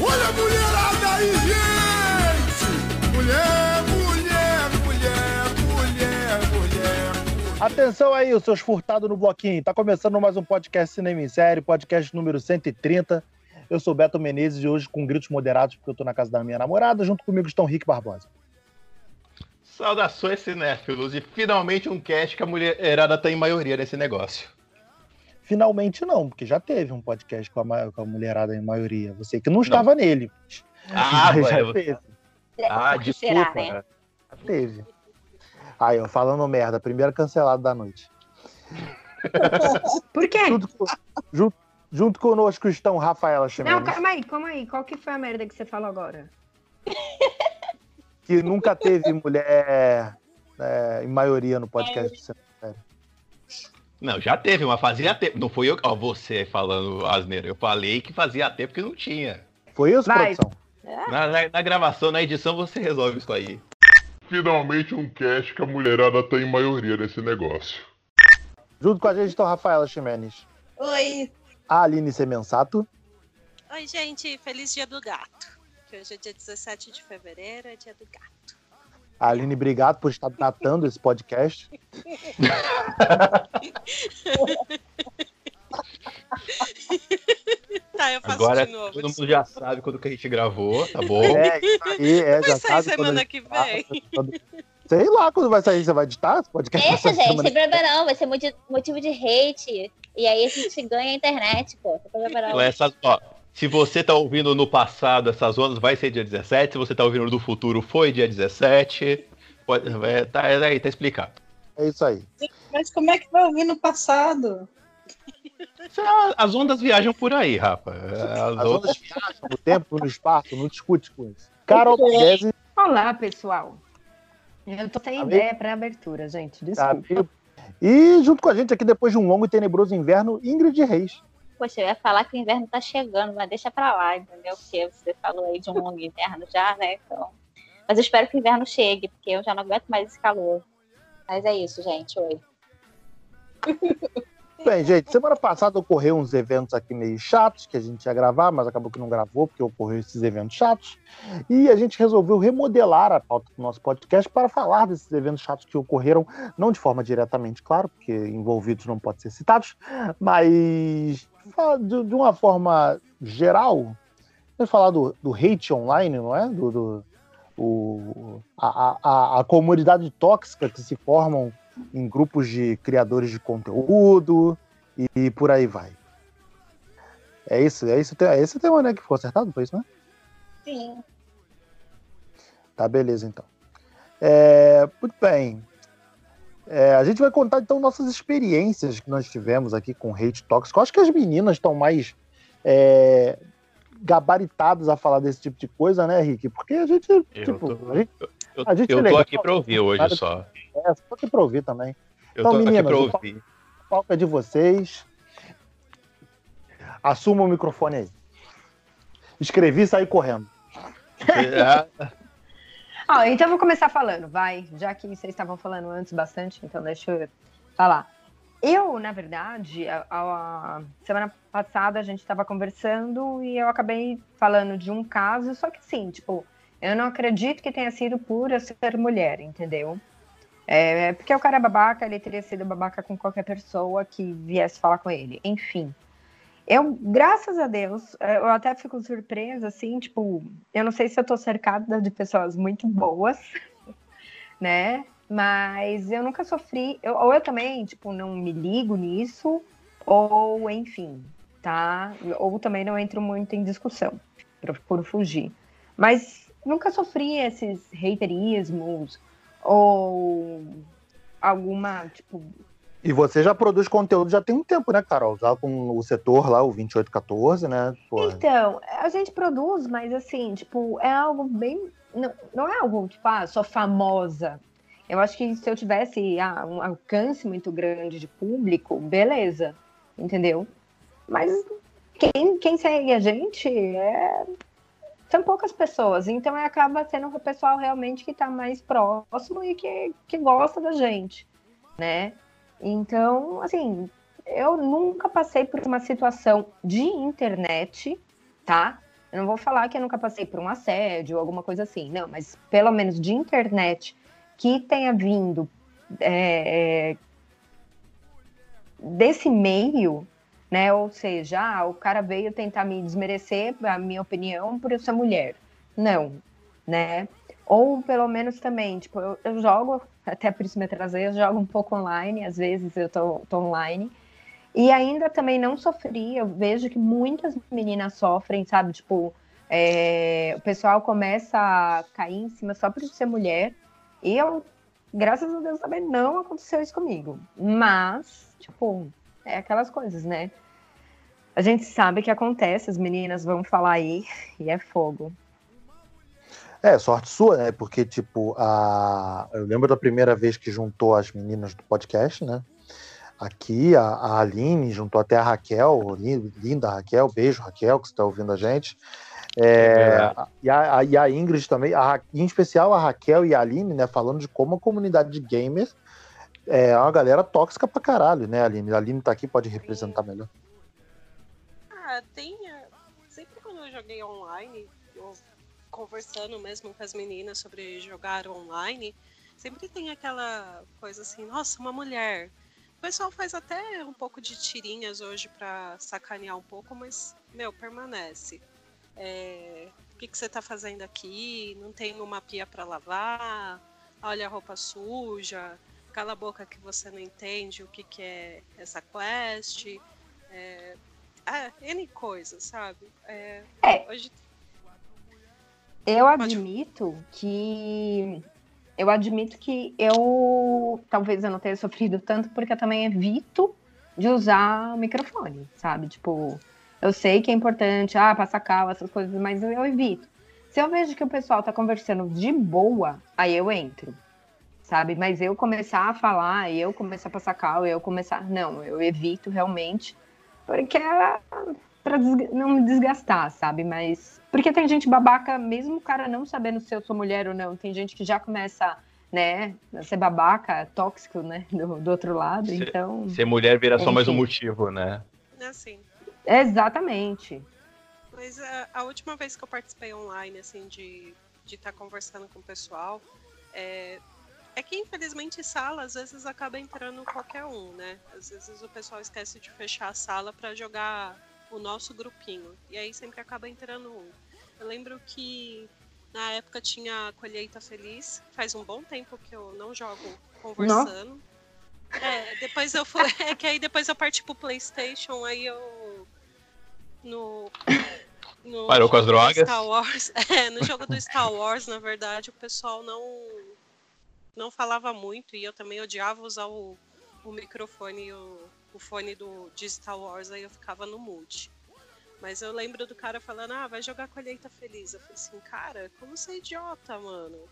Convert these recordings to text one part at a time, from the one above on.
Olha a mulherada aí, gente! Mulher, mulher, mulher, mulher, mulher. Atenção aí, os seus furtados no bloquinho. Tá começando mais um podcast Cinema em Série, podcast número 130. Eu sou Beto Menezes e hoje com gritos moderados, porque eu tô na casa da minha namorada. Junto comigo estão Rick Barbosa. Saudações cinéfilos e finalmente um cast que a mulherada tá em maioria nesse negócio. Finalmente não, porque já teve um podcast com a, com a mulherada em maioria. Você que não estava nele. Ah, Mas já teve. Ah, Por que desculpa. será, né? Já teve. Aí, ó, falando merda, primeiro cancelado da noite. Por quê? Junto, junto, junto conosco estão Rafaela Não, Chimenez, calma aí, calma aí. Qual que foi a merda que você falou agora? que nunca teve mulher é, em maioria no podcast. Série. Não, já teve, mas fazia tempo. Não foi eu, ó, você falando asneira. Eu falei que fazia tempo que não tinha. Foi isso, produção? Na, na- na gravação, na edição, você resolve isso aí. Finalmente um cast que a mulherada tá em maioria nesse negócio. Junto com a gente estão Rafaela Ximenes, Oi. a Aline Semensato, Oi, gente, feliz dia do gato. Que hoje é dia 17 de fevereiro, é dia do gato. Aline, obrigado por estar datando esse podcast. Tá, eu faço Agora de novo. todo mundo já sabe quando que a gente gravou, tá bom? É, isso aí, é, Vai já sair semana que vem. Sei lá quando vai sair, você vai editar esse podcast? Deixa, gente, semana sem problema não. Vai ser moti- motivo de hate. E aí a gente ganha a internet, pô. Sem problema não. Então, essas, ó, se você tá ouvindo no passado essas ondas, vai ser dia 17. Se você tá ouvindo do futuro, foi dia 17. Pode, é, tá, é aí, tá explicado. É isso aí. Mas como é que vai ouvir no passado? É- As ondas viajam por aí, Rafa. As As ondas... viajam no tempo, no espaço, não discute com isso. Carol Pugliese, Olá, pessoal. Eu tô sem Amigo. ideia pra abertura, gente. tá, Desculpa. amigo. E junto com a gente aqui, depois de um longo e tenebroso inverno, Ingrid Reis. Poxa, eu ia falar que o inverno tá chegando, mas deixa pra lá, entendeu? Porque você falou aí de um longo inverno já, né? Então... Mas eu espero que o inverno chegue, porque eu já não aguento mais esse calor. Mas é isso, gente. Oi. Bem, gente, semana passada ocorreu uns eventos aqui meio chatos que a gente ia gravar, mas acabou que não gravou porque ocorreu esses eventos chatos. E a gente resolveu remodelar a pauta do nosso podcast para falar desses eventos chatos que ocorreram, não de forma diretamente, claro, porque envolvidos não podem ser citados, mas de uma forma geral. Vamos falar do, do hate online, não é? Do, do- o, a, a, a comunidade tóxica que se formam em grupos de criadores de conteúdo e por aí vai. É isso, é isso, é esse o tema, né, que ficou acertado, foi isso, né? Sim. Tá, beleza, então. É, muito bem. É, a gente vai contar, então, nossas experiências que nós tivemos aqui com hate tóxico. Eu Acho que as meninas estão mais é, gabaritadas a falar desse tipo de coisa, né, Rick? Porque a gente, Eu tipo, tô- a gente Eu, A gente eu é tô legal. aqui pra ouvir hoje só. É só aqui pra ouvir também. Eu Então, tô aqui meninas, pra o ouvir. O palco é de vocês. Assuma o microfone aí. Escrevi e saí correndo. Ah, Ó, então eu vou começar falando, vai. Já que vocês estavam falando antes bastante, então deixa eu falar. Eu, na verdade, a, a- semana passada a gente estava conversando e eu acabei falando de um caso, só que assim, tipo, eu não acredito que tenha sido por eu ser mulher, entendeu? É, porque o cara é babaca, ele teria sido babaca com qualquer pessoa que viesse falar com ele. Enfim. Eu, graças a Deus, eh, eu até fico surpresa, assim, tipo, eu não sei se eu tô cercada de pessoas muito boas, né? Mas eu nunca sofri, eu- ou eu também, tipo, não me ligo nisso, ou enfim, tá? Ou também não entro muito em discussão, procuro fugir. Mas nunca sofri esses haterismos, ou alguma, tipo, E você já produz conteúdo já tem um tempo, né, Carol? Já com o setor lá, o 2814, né? Pô, Então, a gente produz, mas assim, tipo, é algo bem. Não, não é algo, tipo, ah, sou famosa. Eu acho que se eu tivesse ah, um alcance muito grande de público, beleza, entendeu? Mas quem, quem segue a gente é... são poucas pessoas, então acaba sendo o pessoal realmente que está mais próximo e que, que gosta da gente, né? Então, assim, eu nunca passei por uma situação de internet, tá? Eu não vou falar que eu nunca passei por um assédio ou alguma coisa assim, não, mas pelo menos de internet que tenha vindo é, é, desse meio, né? Ou seja, ah, o cara veio tentar me desmerecer a minha opinião por eu ser mulher. Não, né? Ou pelo menos também, tipo, eu, eu jogo, até por isso me atrasei, eu jogo um pouco online, às vezes eu tô, tô online. E ainda também não sofri, eu vejo que muitas meninas sofrem, sabe? Tipo, é, o pessoal começa a cair em cima só por ser mulher. E eu, graças a Deus, também não aconteceu isso comigo. Mas, tipo, é aquelas coisas, né? A gente sabe que acontece, as meninas vão falar aí, e é fogo. É, sorte sua, né? Porque, tipo, a... eu lembro da primeira vez que juntou as meninas do podcast, né? Aqui, a, a Aline juntou até a Raquel, linda Raquel, beijo Raquel, que você está ouvindo a gente. É, e, a, e, a, Ingrid também, a, em especial a Raquel e a Aline, né? Falando de como a comunidade de gamers é uma galera tóxica pra caralho, né, Aline? A Aline tá aqui, pode representar melhor. Ah, tem. Sempre quando eu joguei online, eu conversando mesmo com as meninas sobre jogar online, sempre tem aquela coisa assim, nossa, uma mulher. O pessoal faz até um pouco de tirinhas hoje para sacanear um pouco, mas, meu, permanece. É, o que, que você está fazendo aqui? Não tem uma pia para lavar? Olha a roupa suja. Cala a boca que você não entende o que, que é essa quest. É, ah, N coisas, sabe? É, é. Hoje eu admito que eu admito que eu talvez eu não tenha sofrido tanto porque eu também evito de usar o microfone, sabe? Tipo, eu sei que é importante, ah, passar cal, essas coisas, mas eu, eu evito. Se eu vejo que o pessoal tá conversando de boa, aí eu entro, sabe? Mas eu começar a falar, eu começar a passar cal, eu começar. Não, eu evito realmente, porque é pra não me desgastar, sabe? Mas porque tem gente babaca, mesmo o cara não sabendo se eu sou mulher ou não, tem gente que já começa, né, a ser babaca, tóxico, né, do, do outro lado, ser, então... Ser mulher vira só mais um motivo, né? É assim. Exatamente. Mas a, a, última vez que eu participei online, assim, de estar tá conversando com o pessoal, é, é que infelizmente sala às vezes acaba entrando qualquer um, né? Às vezes o pessoal esquece de fechar a sala para jogar o nosso grupinho. E aí sempre acaba entrando um. Eu lembro que na época tinha a Colheita Feliz. Faz um bom tempo que eu não jogo conversando. Não. É, depois eu fui. É que aí depois eu parti pro Playstation, aí eu. No. no Parou com as drogas? Star Wars. É, no jogo do Star Wars, na verdade, o pessoal não. Não falava muito e eu também odiava usar o, o microfone e o, o fone do, de Star Wars, aí eu ficava no mute. Mas eu lembro do cara falando, ah, vai jogar colheita feliz. Eu falei assim, cara, como você é idiota, mano?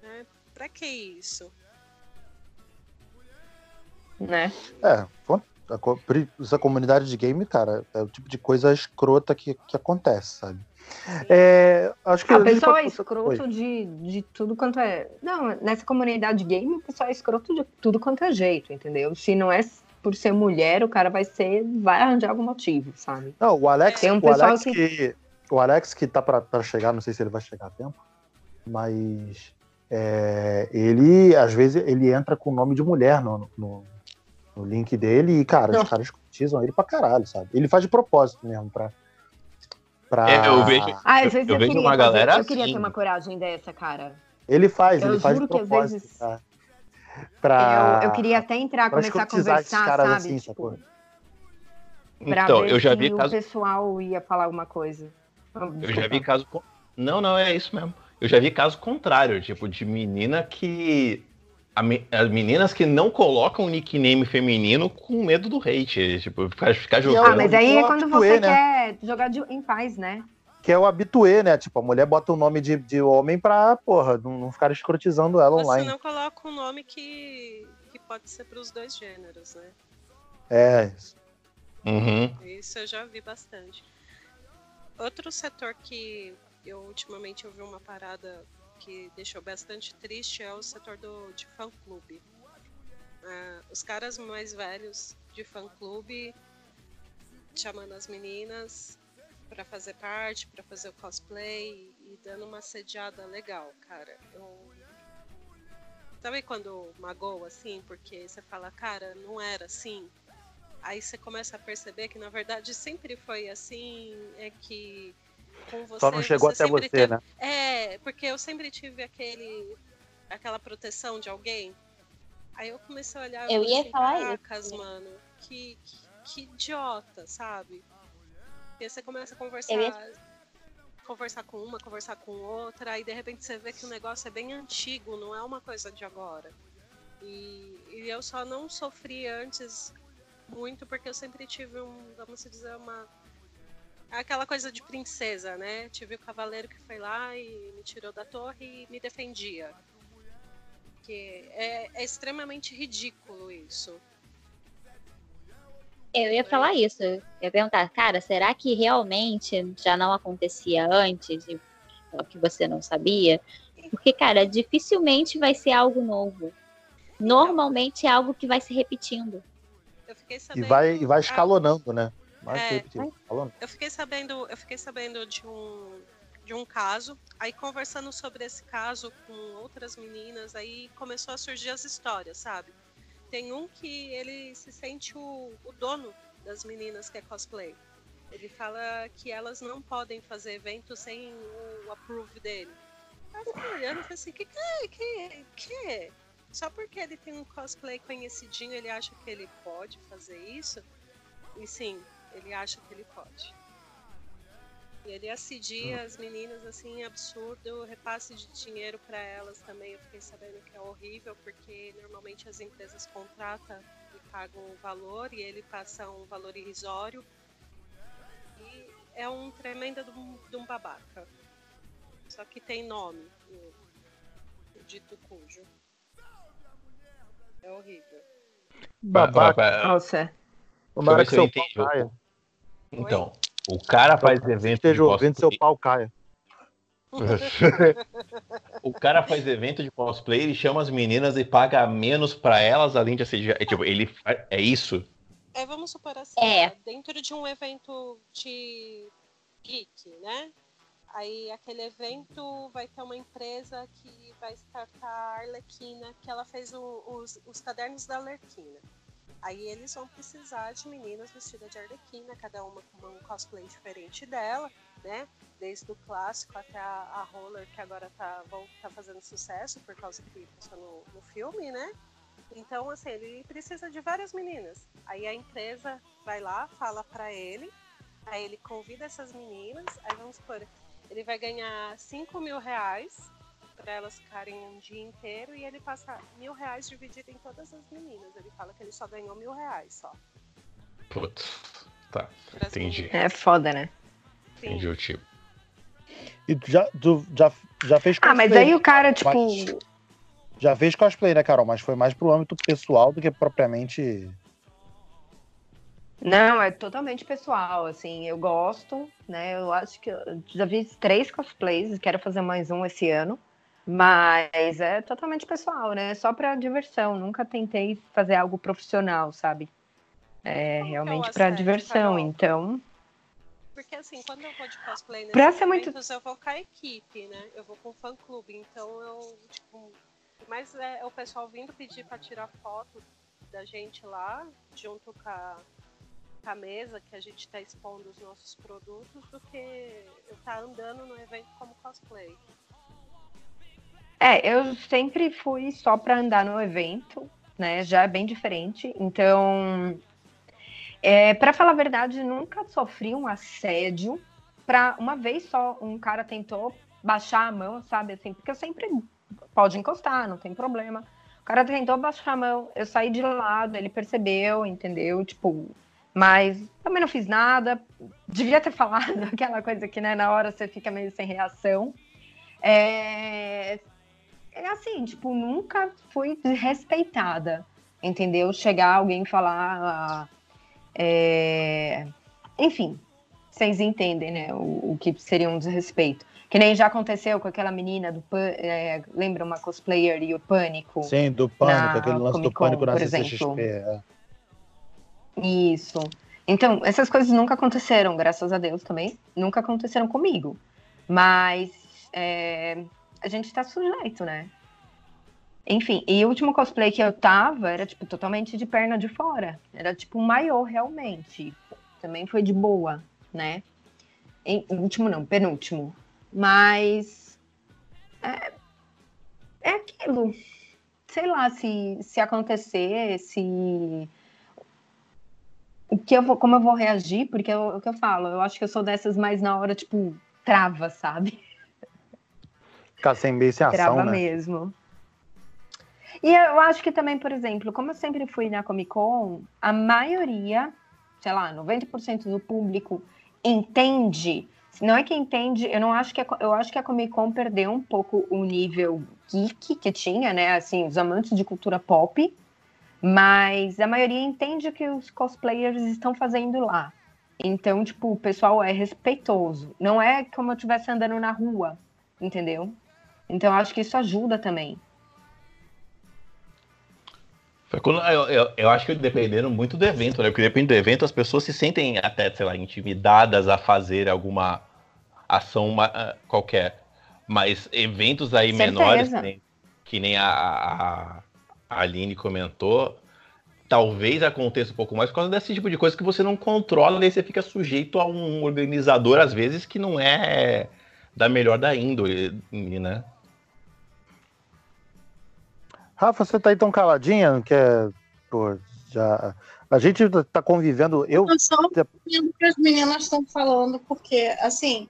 Né? Pra que isso? Né? É, essa comunidade de game, cara, é o tipo de coisa escrota que, que acontece, sabe? É, acho que a pessoa é escroto de, de tudo quanto é. Não, nessa comunidade de game, o pessoal é escroto de tudo quanto é jeito, entendeu? Se não é por ser mulher, o cara vai ser, vai arranjar algum motivo, sabe? Não, o Alex, um o Alex que... que... o Alex que tá para chegar, não sei se ele vai chegar a tempo, mas é, ele às vezes ele entra com o nome de mulher no, no, no link dele e cara, os caras cotizam ele pra caralho, sabe? Ele faz de propósito mesmo pra Pra... É, eu vejo, ah, às vezes eu, eu vejo queria, uma galera eu, eu queria assim. ter uma coragem dessa, cara. Ele faz, eu ele faz de propósito. Vezes... Pra, eu, eu queria até entrar, começar a conversar, sabe? Assim, tipo, então, eu já vi caso... o pessoal ia falar alguma coisa. Eu já vi caso. Não, não, é isso mesmo. Eu já vi caso contrário, tipo, de menina que. As meninas que não colocam nickname feminino com medo do hate. Tipo, ficar, ficar jogando. Ah, mas aí é quando você né? quer jogar de, em paz, né? que é o habituê, né? Tipo, a mulher bota o nome de, de homem pra, porra, não, não ficar escrotizando ela Você online. Você não coloca um nome que, que pode ser pros dois gêneros, né? É. Uhum. Isso eu já vi bastante. Outro setor que eu ultimamente ouvi uma parada que deixou bastante triste é o setor do, de fã-clube. Ah, os caras mais velhos de fã-clube chamando as meninas pra fazer parte, pra fazer o cosplay e dando uma sediada legal, cara. Eu... Sabe quando magoa assim? Porque você fala, cara, não era assim. Aí você começa a perceber que na verdade sempre foi assim, é que com você. Só não chegou você até você, teve- né? É, porque eu sempre tive aquele aquela proteção de alguém. Aí eu comecei a olhar Eu ia falar "Caracas, isso. mano, que, que, que idiota, sabe? E aí você começa a conversar, ia- conversar com uma, conversar com outra, aí de repente você vê que o negócio é bem antigo, não é uma coisa de agora. E, e eu só não sofri antes muito porque eu sempre tive um, vamos dizer, uma aquela coisa de princesa, né? Tive o cavaleiro que foi lá e me tirou da torre e me defendia. Que é, é extremamente ridículo isso. Eu ia falar isso. Eu ia perguntar, cara, será que realmente já não acontecia antes e o que você não sabia? Porque, cara, dificilmente vai ser algo novo. Normalmente é algo que vai se repetindo. Eu fiquei E sabendo. vai, e vai escalonando, né? É. repetindo, escalonando. eu fiquei sabendo, eu fiquei sabendo de um de um caso, aí conversando sobre esse caso com outras meninas, aí começou a surgir as histórias, sabe? Tem um que ele se sente o, o dono das meninas que é cosplay. Ele fala que elas não podem fazer evento sem o approve dele. Eu fiquei olhando e falei assim, que que, que, que? Só porque ele tem um cosplay conhecidinho, ele acha que ele pode fazer isso? E sim, ele acha que ele pode. E ele assidia as meninas assim, absurdo, repasse de dinheiro para elas também. Eu fiquei sabendo que é horrível, porque normalmente as empresas contratam e pagam o valor e ele passa um valor irrisório. E é um tremendo de um, de um babaca. Só que tem nome, o, o dito cujo. É horrível. Babaca. Nossa. Tomara que seu eu Então, o cara faz evento de Esteja ouvindo, seu pau caia. O cara faz evento de cosplay, ele chama as meninas e paga menos pra elas, além de assediar. É, tipo, ele é isso? É, vamos supor assim, É. dentro de um evento de geek, né? Aí aquele evento vai ter uma empresa que vai startar a Arlequina, que ela fez o- os, os cadernos da Arlequina. Aí eles vão precisar de meninas vestidas de Arlequina, cada uma com um cosplay diferente dela, né? Desde o clássico até a, a roller, que agora tá, vão, tá fazendo sucesso por causa que passou no, no filme, né? Então, assim, ele precisa de várias meninas. Aí a empresa vai lá, fala pra ele, aí ele convida essas meninas, aí vamos supor, ele vai ganhar 5 mil reais pra elas ficarem um dia inteiro e ele passa mil reais dividido em todas as meninas. Ele fala que ele só ganhou mil reais só. Putz. Tá, pras Entendi. meninas. É foda, né? Sim. entendi o tipo. E tu já, tu já, já fez Ah, mas cosplay, aí o cara, tipo. Mas- Já fez cosplay, né, Carol? Mas foi mais pro âmbito pessoal do que propriamente. Não, é totalmente pessoal, assim, eu gosto, né? Eu acho que eu já fiz três cosplays, quero fazer mais um esse ano, mas é totalmente pessoal, né? Só pra diversão, nunca tentei fazer algo profissional, sabe? É Como que é o realmente pra assédio, diversão, Carol? então. Porque assim, quando eu vou de cosplay nesses Pra ser muito- eu vou com a equipe, né? Eu vou com o fã clube. Então eu, tipo. Mas é o pessoal vindo pedir pra tirar foto da gente lá, junto com a, com a mesa que a gente tá expondo os nossos produtos, do que eu tá andando no evento como cosplay. É, eu sempre fui só pra andar no evento, né? Já é bem diferente. Então, é, para falar a verdade, nunca sofri um assédio. Pra, uma vez só um cara tentou baixar a mão, sabe? Assim, porque eu sempre pode encostar, não tem problema. O cara tentou baixar a mão, eu saí de lado, ele percebeu, entendeu? Tipo, mas também não fiz nada. Devia ter falado aquela coisa que, né, na hora você fica meio sem reação. É assim, tipo, nunca fui desrespeitada, entendeu? Chegar alguém e falar. ah, é, Enfim, vocês entendem, né? O, o que seria um desrespeito. Que nem já aconteceu com aquela menina do Pan- é, lembra uma cosplayer e o Pânico? Sim, do pânico, aquele lance do pânico na CCXP. é. Isso. Então, essas coisas nunca aconteceram, graças a Deus também. Nunca aconteceram comigo. Mas é, a gente tá sujeito, né? Enfim, e o último cosplay que eu tava era, tipo, totalmente de perna de fora. Era, tipo, maior, realmente. Também foi de boa, né? Em, último não, penúltimo. Mas... É, é aquilo. Sei lá, se, se acontecer, se o que eu vou, como eu vou reagir, porque eu- o que eu falo, eu acho que eu sou dessas mais na hora, tipo, trava, sabe? Ficar sem meio sem ação, trava né? mesmo. E eu acho que também, por exemplo, como eu sempre fui na Comic Con, a maioria, sei lá, 90% do público entende. Não é que entende, eu não acho que a, eu acho que a Comic Con perdeu um pouco o nível geek que tinha, né? Assim, os amantes de cultura pop, mas a maioria entende o que os cosplayers estão fazendo lá. Então, tipo, o pessoal é respeitoso. Não é como eu estivesse andando na rua, entendeu? Então, eu acho que isso ajuda também. Eu, eu, eu acho que dependendo muito do evento, né? Porque depende do evento, as pessoas se sentem até, sei lá, intimidadas a fazer alguma ação ah, qualquer. Mas eventos aí Certeza. menores, que nem, que nem a, a, a Aline comentou, talvez aconteça um pouco mais por causa desse tipo de coisa que você não controla, e você fica sujeito a um organizador, às vezes, que não é da melhor da índole, né? Rafa, você tá aí tão caladinha, não quer. Pô, já. A gente tá convivendo. Eu. Eu só o que as meninas estão falando, porque, assim,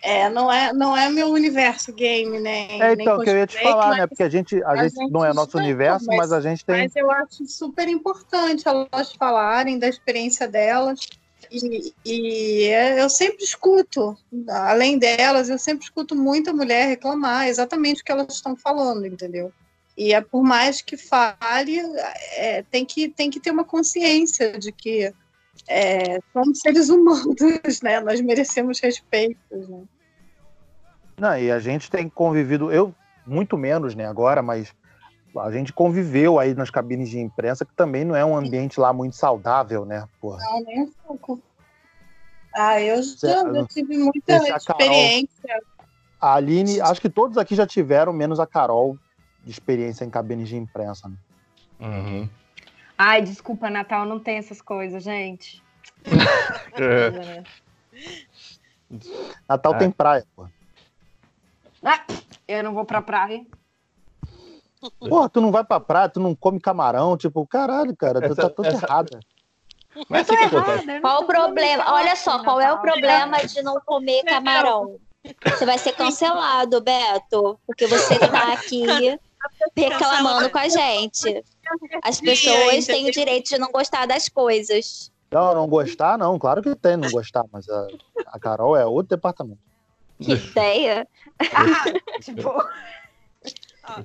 é, não, é, não é meu universo game, né? É, nem então, que eu ia te falar, mas- né? Porque a gente, a a gente gente não é nosso universo, mas- mas a gente tem. Mas eu acho super importante elas falarem da experiência delas. E, e é, eu sempre escuto, além delas, eu sempre escuto muita mulher reclamar exatamente o que elas estão falando, entendeu? E é por mais que fale, é, tem, que, tem que ter uma consciência de que é, somos seres humanos, né? Nós merecemos respeito. Né? Não, e a gente tem convivido, eu muito menos, né, agora, mas a gente conviveu aí nas cabines de imprensa, que também não é um ambiente lá muito saudável, né? Porra. Não, nem um pouco. Ah, eu já, Certo. já tive muita Deixa a Carol. experiência. A Aline, acho que todos aqui já tiveram, menos a Carol, de experiência em cabines de imprensa. Né? Uhum. Ai, desculpa, Natal não tem essas coisas, gente. É. Natal Ah. tem praia, pô. Ah, eu não vou pra praia. Porra, tu não vai pra praia, tu não come camarão, tipo, caralho, cara, tu Essa- tá tudo essa- errada. Mas que acontece. Errada, eu Qual o tô problema? Olha só, qual é o problema de não comer camarão? Você vai ser cancelado, Beto, porque você tá aqui reclamando com a gente. As pessoas têm o direito de não gostar das coisas. Não, não gostar, não, claro que tem não gostar, mas a, a Carol é outro departamento. Que ideia. Ah, tipo...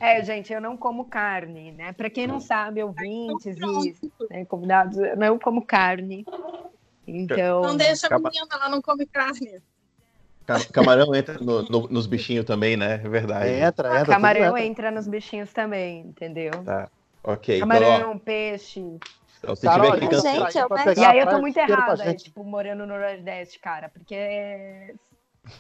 É, gente, eu não como carne, né? Pra quem não sabe, ouvintes e né, convidados, eu não como carne. Então, Não deixa a menina, ela não come carne. Ca- Camarão entra no- no- nos bichinhos também, né? É verdade. Entra, entra. tudo camarão entra. entra nos bichinhos também, entendeu? Ok, então, Camarão, peixe. então, se Carol, tiver que cancelar. Gente, eu pegar E aí eu tô muito errada, tipo, morando no Nordeste, cara, porque é...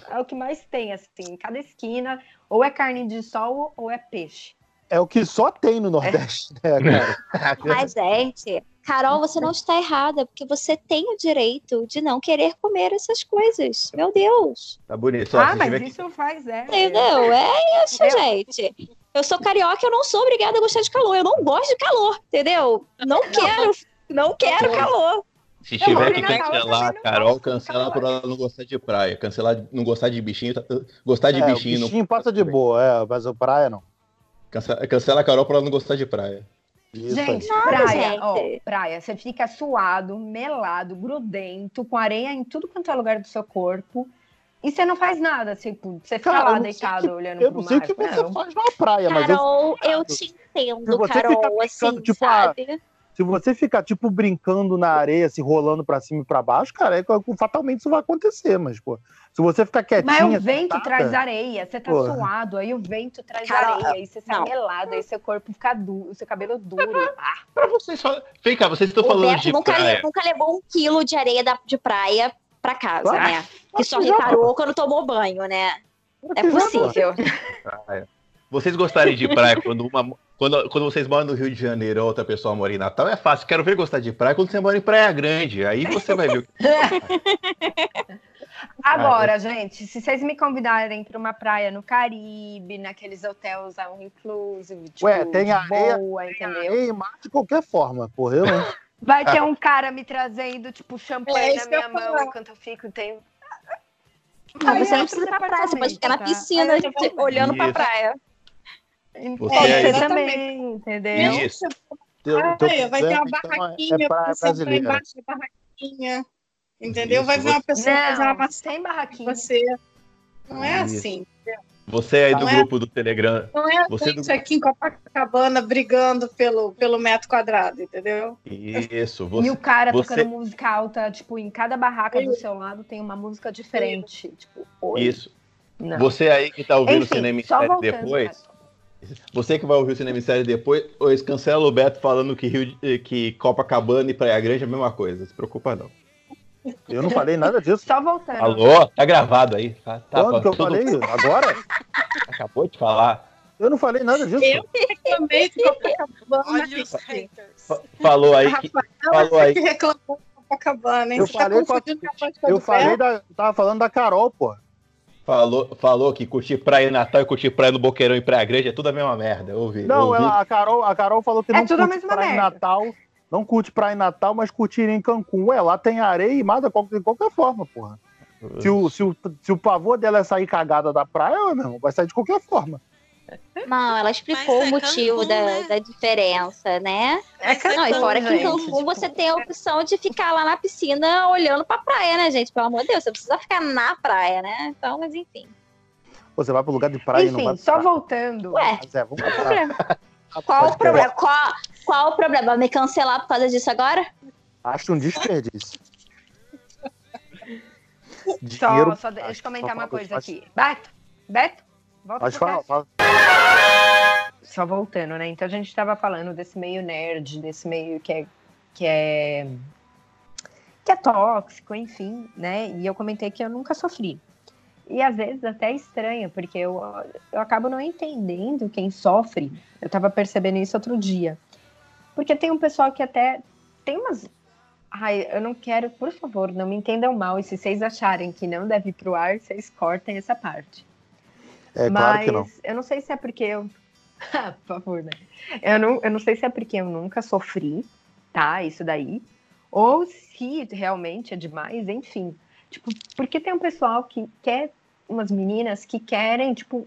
é o que mais tem, assim, em cada esquina, ou é carne de sol ou é peixe. É o que só tem no Nordeste, né, cara? Mas, gente, Carol, você não está errada, porque você tem o direito de não querer comer essas coisas. Meu Deus. Tá bonito. Ah, mas que- isso faz, é. Entendeu? É isso, Eu- gente. Eu sou carioca, eu não sou obrigada a gostar de calor. Eu não gosto de calor, entendeu? Não quero, não quero calor. Se Eu tiver que cancelar não Carol, cancela calor. por ela não gostar de praia. Cancelar, não gostar de bichinho. tá- Gostar de É, bichinho. bichinho não... passa de boa, é, mas a praia não. Cancela, cancela a Carol por ela não gostar de praia. Isso Gente, aí. praia, gente. ó, praia, você fica suado, melado, grudento, com areia em tudo quanto é lugar do seu corpo. E você não faz nada, tipo, você fica Cara, eu lá deitado que- olhando Eu pro não sei o mar. que você Não. faz na praia, mas eu, Carol, eu te Se entendo, você Carol, fica pensando, assim, tipo, ah, sabe? Se você ficar, tipo, brincando na areia, se rolando pra cima e pra baixo, cara, é, fatalmente isso vai acontecer, mas, pô. Se você ficar quietinha... Mas o vento sentada, traz areia, você tá Porra. suado, aí o vento traz Cara, areia, aí você sai melado, aí seu corpo fica duro, seu cabelo duro. Ah, Pra vocês só. Vem cá, vocês estão falando Beto de nunca, praia. nunca levou um quilo de areia da- de praia pra casa, Claro. né? Que só já, reparou quando tomou banho, né? É pô. possível. Vocês gostarem de praia quando uma. Quando, quando vocês moram no Rio de Janeiro a outra pessoa mora em Natal, é fácil. Quero ver gostar de praia quando você mora em Praia Grande. Aí você vai ver o que. Agora, gente, se vocês me convidarem para uma praia no Caribe, naqueles hotéis all inclusive, tipo, Ué, tem de areia, boa, Tem entendeu? areia e mar de qualquer forma, porra. Eu não. Vai ter um cara me trazendo, tipo, champanhe É na minha mão falar. enquanto eu fico. Tem... Mas Aí você não precisa ir pra praia, você pode ficar na tá? piscina, outros olhando pra Isso. praia. Você Pode aí- ser Exatamente. também, entendeu? Isso. Teu- teu Praia, vai ter uma problema, então, barraquinha é pra você entrar brasileira. embaixo da barraquinha. Entendeu? Isso, vai ver uma pessoa fazer uma Não, sem barraquinha. você. Não é Isso. assim. Você aí do Não é? grupo do Telegram. Não é a Você gente do- aqui em Copacabana brigando pelo, pelo metro quadrado, entendeu? Isso. E Você, o cara você- tocando música alta, tipo, em cada barraca do seu lado tem uma música diferente. Tipo, oi. isso. Não. Você aí que tá ouvindo o Cinema depois. Você que vai ouvir o Cinema em Série depois, pois cancela o Beto falando que, Rio, de- que Copacabana e Praia Grande é a mesma coisa. Não se preocupa, não. Eu não falei nada disso. Só voltando. Alô? Tá gravado aí. Tá, tá, Quando que eu falei? Agora? Acabou de falar. Eu não falei nada disso. Eu reclamei de Copacabana. Olha os haters. Fa- Falou aí que. Rafael Falou aí. que reclamou de Copacabana, hein? Eu Você tá falei confundindo com a Eu falei da. Tava falando da Carol, pô. Falou, falou que curtir praia em Natal e curtir praia no Boqueirão e Praia Grande é tudo a mesma merda. Eu ouvi. eu Não, ouvi. ela- a, Carol, a Carol falou que É não tudo curte praia em merda. Natal. Não curte praia em Natal, mas curtir em Cancún. Ué, lá tem areia e mar de qualquer, forma, porra. Se o, se, o, se o pavor dela é sair cagada da praia, irmão, vai sair de qualquer forma. Não, ela explicou é o motivo Cancún, da, né? da diferença, né? É é Não, e fora que em Cancún tipo, você tem a opção de ficar lá na piscina olhando pra praia, né, gente? Pelo amor de Deus, você precisa ficar na praia, né? Então, mas enfim. Você vai pro lugar de praia e não vai Enfim, pra só praia. voltando. Ué, Mas é, vamos qual o pra- problema? Qual o problema? Qual, qual o problema? Vai me cancelar por causa disso agora? Acho um desperdício. Só, Dinheiro. só deixa eu comentar Só uma coisa aqui. Beto, Beto, volta Pode pro falar, cast. fala. Só voltando, né? Então a gente estava falando desse meio nerd, desse meio que é que é que é tóxico, enfim, né? E eu comentei que eu nunca sofri. E às vezes até é estranho, porque eu, eu acabo não entendendo quem sofre. Eu tava percebendo isso outro dia. Porque tem um pessoal que até tem umas Ai, eu não quero, por favor, não me entendam mal. E se vocês acharem que não deve ir pro ar, vocês cortem essa parte. É Mas claro que não. eu não sei se é porque eu. Ah, Por favor, né? Eu não, eu não sei se é porque eu nunca sofri, tá? Isso daí. Ou se realmente é demais, enfim. Tipo, porque tem um pessoal que quer, umas meninas que querem, tipo,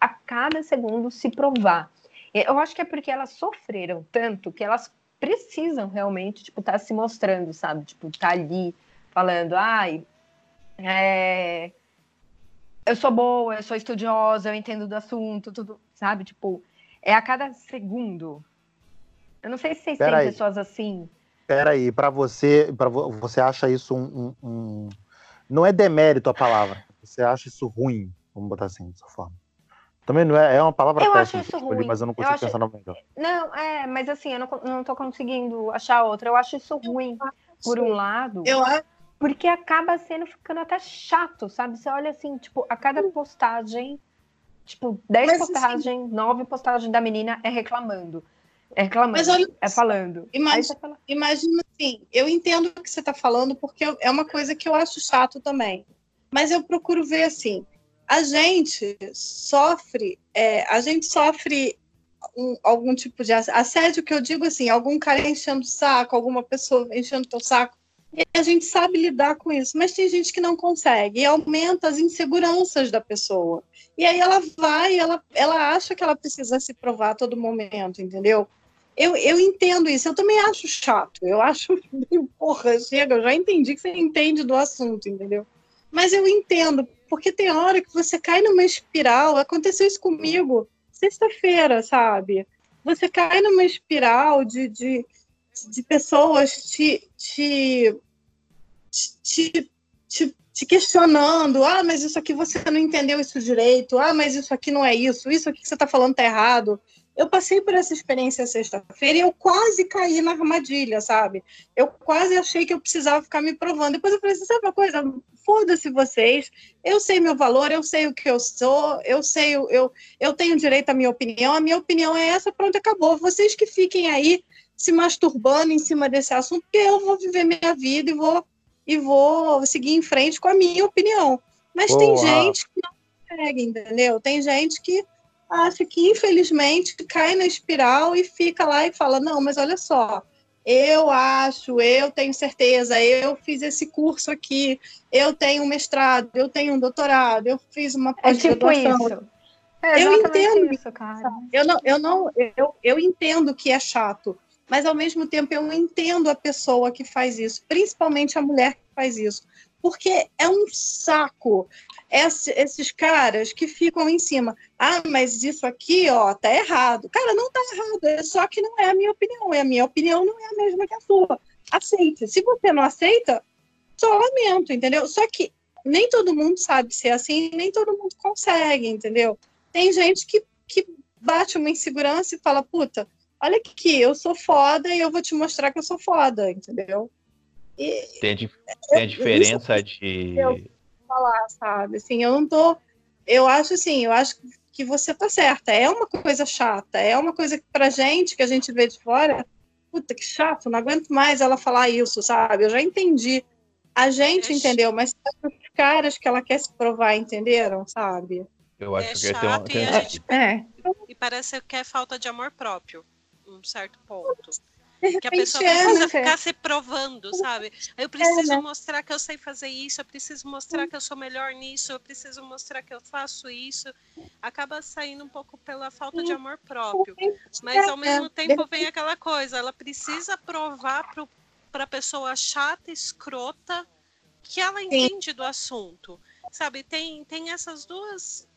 a cada segundo se provar. Eu acho que é porque elas sofreram tanto que elas precisam realmente, tipo, estar se mostrando, sabe? Tipo, tá ali falando, ai, é, eu sou boa, eu sou estudiosa, eu entendo do assunto, tudo, sabe? Tipo, é a cada segundo. Eu não sei se vocês têm pessoas assim. Peraí, pra você, para você acha isso um, um- um- Não é demérito a palavra. Você acha isso ruim, vamos botar assim, dessa forma. Também não é, é uma palavra Eu péssima acho eu isso escolhi, ruim. mas eu não Eu consigo acho- pensar no melhor. Não, é, mas assim, eu não, não tô conseguindo achar outra. Eu acho isso ruim, por um lado, Eu acho porque acaba sendo ficando até chato, sabe? Você olha assim, tipo, a cada postagem, tipo, 10 Mas, assim- postagens, 9 postagens da menina é reclamando. É reclamando, Mas olha é falando. Imagina- fala, Imagina assim, eu entendo o que você está falando, porque é uma coisa que eu acho chato também. Mas eu procuro ver assim, a gente sofre, é, a gente sofre um- algum tipo de ass- assédio que eu digo assim, algum cara enchendo o saco, alguma pessoa enchendo o teu saco. E a gente sabe lidar com isso, mas tem gente que não consegue e aumenta as inseguranças da pessoa. E aí ela vai, ela, ela acha que ela precisa se provar a todo momento, entendeu? Eu, eu entendo isso, eu também acho chato. Eu acho, porra, chega, eu já entendi que você entende do assunto, entendeu? Mas eu entendo, porque tem hora que você cai numa espiral, aconteceu isso comigo, sexta-feira, sabe? Você cai numa espiral de, de de pessoas te, te, te, te, te questionando. Ah, mas isso aqui você não entendeu isso direito. Ah, mas isso aqui não é isso. Isso aqui que você está falando tá errado. Eu passei por essa experiência sexta-feira e eu quase caí na armadilha, sabe? Eu quase achei que eu precisava ficar me provando. Depois eu falei assim, sabe uma coisa? Foda-se vocês. Eu sei meu valor, eu sei o que eu sou, eu sei, eu, eu tenho direito à minha opinião. A minha opinião é essa, pronto, acabou. Vocês que fiquem aí se masturbando em cima desse assunto, porque eu vou viver minha vida e vou, e vou seguir em frente com a minha opinião. Mas tem Boa. gente que não consegue, entendeu? Tem gente que acha que, infelizmente, cai na espiral e fica lá e fala: não, mas olha só, eu acho, eu tenho certeza, eu fiz esse curso aqui, eu tenho um mestrado, eu tenho um doutorado, eu fiz uma É tipo pós-graduação. isso. É Eu entendo isso, cara. Eu não, eu não, eu, eu entendo que é chato, mas ao mesmo tempo eu entendo a pessoa que faz isso, principalmente a mulher que faz isso, porque é um saco esse- esses caras que ficam em cima. Ah, mas isso aqui, ó, tá errado. Cara, não tá errado, é só que não é a minha opinião, e a minha opinião não é a mesma que a sua. Aceite. Se você não aceita, só lamento, entendeu? Só que nem todo mundo sabe ser assim, nem todo mundo consegue, entendeu? Tem gente que, que bate uma insegurança e fala, puta, olha aqui, eu sou foda e eu vou te mostrar que eu sou foda, entendeu? E Tem a, dif- tem a diferença de. eu- falar, sabe? Assim, eu não tô. Eu acho assim, eu acho que você tá certa. É uma coisa chata, é uma coisa que pra gente, que a gente vê de fora, puta que chato, não aguento mais ela falar isso, sabe? Eu já entendi. A gente É entendeu, mas os caras que ela quer se provar entenderam, sabe? Eu acho É que tem uma, chato tem e uma- a gente É. e parece que é falta de amor próprio, um certo ponto. Que a pessoa é, precisa né? ficar se provando, sabe? Eu preciso né? mostrar que eu sei fazer isso, eu preciso mostrar que eu sou melhor nisso, eu preciso mostrar que eu faço isso. Acaba saindo um pouco pela falta de amor próprio. Mas ao mesmo É, tempo vem aquela coisa, ela precisa provar para a pessoa chata, escrota, que ela entende do assunto. Sabe, tem, tem essas duas.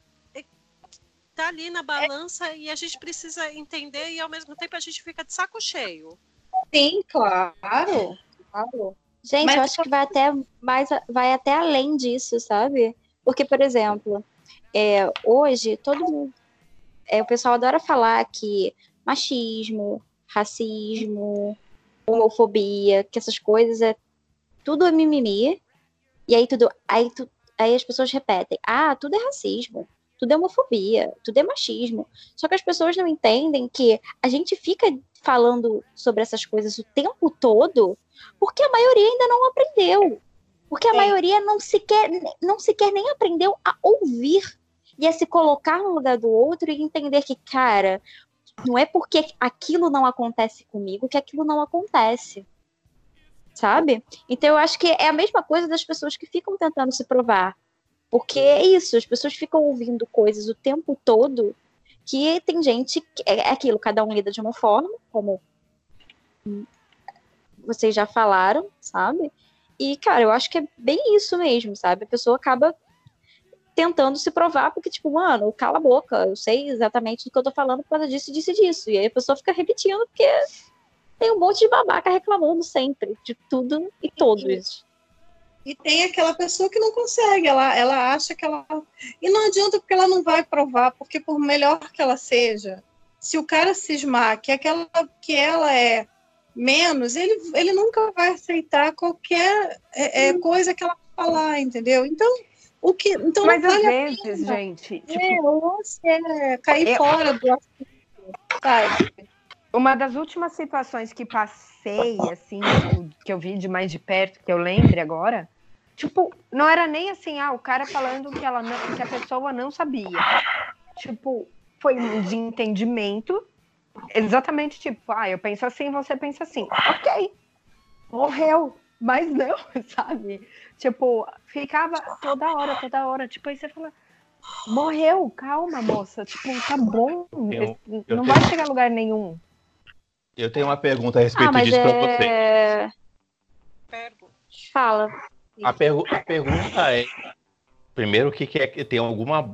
É, Tá ali na balança e a gente precisa entender e ao mesmo tempo a gente fica de saco cheio. Sim, claro. claro. Gente, Mas eu acho que vai até mais, vai até além disso, sabe? Porque, por exemplo, é, hoje todo mundo, é, o pessoal adora falar que machismo, racismo, homofobia, que essas coisas é tudo é mimimi. E aí tudo, aí, tu, aí as pessoas repetem: "Ah, tudo é racismo, tudo é homofobia, tudo é machismo". Só que as pessoas não entendem que a gente fica falando sobre essas coisas o tempo todo porque a maioria ainda não aprendeu. Porque a Sim. maioria não sequer, não sequer nem aprendeu a ouvir e a se colocar no lugar do outro e entender que, cara, não é porque aquilo não acontece comigo que aquilo não acontece. Sabe? Então eu acho que é a mesma coisa das pessoas que ficam tentando se provar. Porque é isso, as pessoas ficam ouvindo coisas o tempo todo que tem gente que é aquilo, cada um lida de uma forma, como vocês já falaram, sabe? E, cara, eu acho que é bem isso mesmo, sabe? A pessoa acaba tentando se provar, porque, tipo, mano, cala a boca, eu sei exatamente do que eu tô falando por causa disso, disso e disso. E aí a pessoa fica repetindo, porque tem um monte de babaca reclamando sempre, de tudo e todos. E tem aquela pessoa que não consegue, ela, ela acha que ela. E não adianta porque ela não vai provar, porque por melhor que ela seja, se o cara cismar que, aquela, que ela é menos, ele, ele nunca vai aceitar qualquer é, é, coisa que ela falar, entendeu? Então, o que. Então Mas às vale vezes, gente, tipo, É, ou você é cair fora do assunto, sabe? Uma das últimas situações que passei, assim, tipo, que eu vi de mais de perto, que eu lembre agora, tipo, não era nem assim, ah, o cara falando que, ela não, que a pessoa não sabia. Tipo, foi um desentendimento, exatamente tipo, ah, eu penso assim, você pensa assim. Ok, morreu, mas não, sabe? Tipo, ficava toda hora, toda hora, tipo, aí você fala, morreu, calma, moça, tipo, tá bom, Eu- eu não tenho- vai chegar a lugar nenhum. Eu tenho uma pergunta a respeito Ah, disso pra você. é... Pergo. Fala. A, pergu- a pergunta é: primeiro, o que, que é que tem alguma.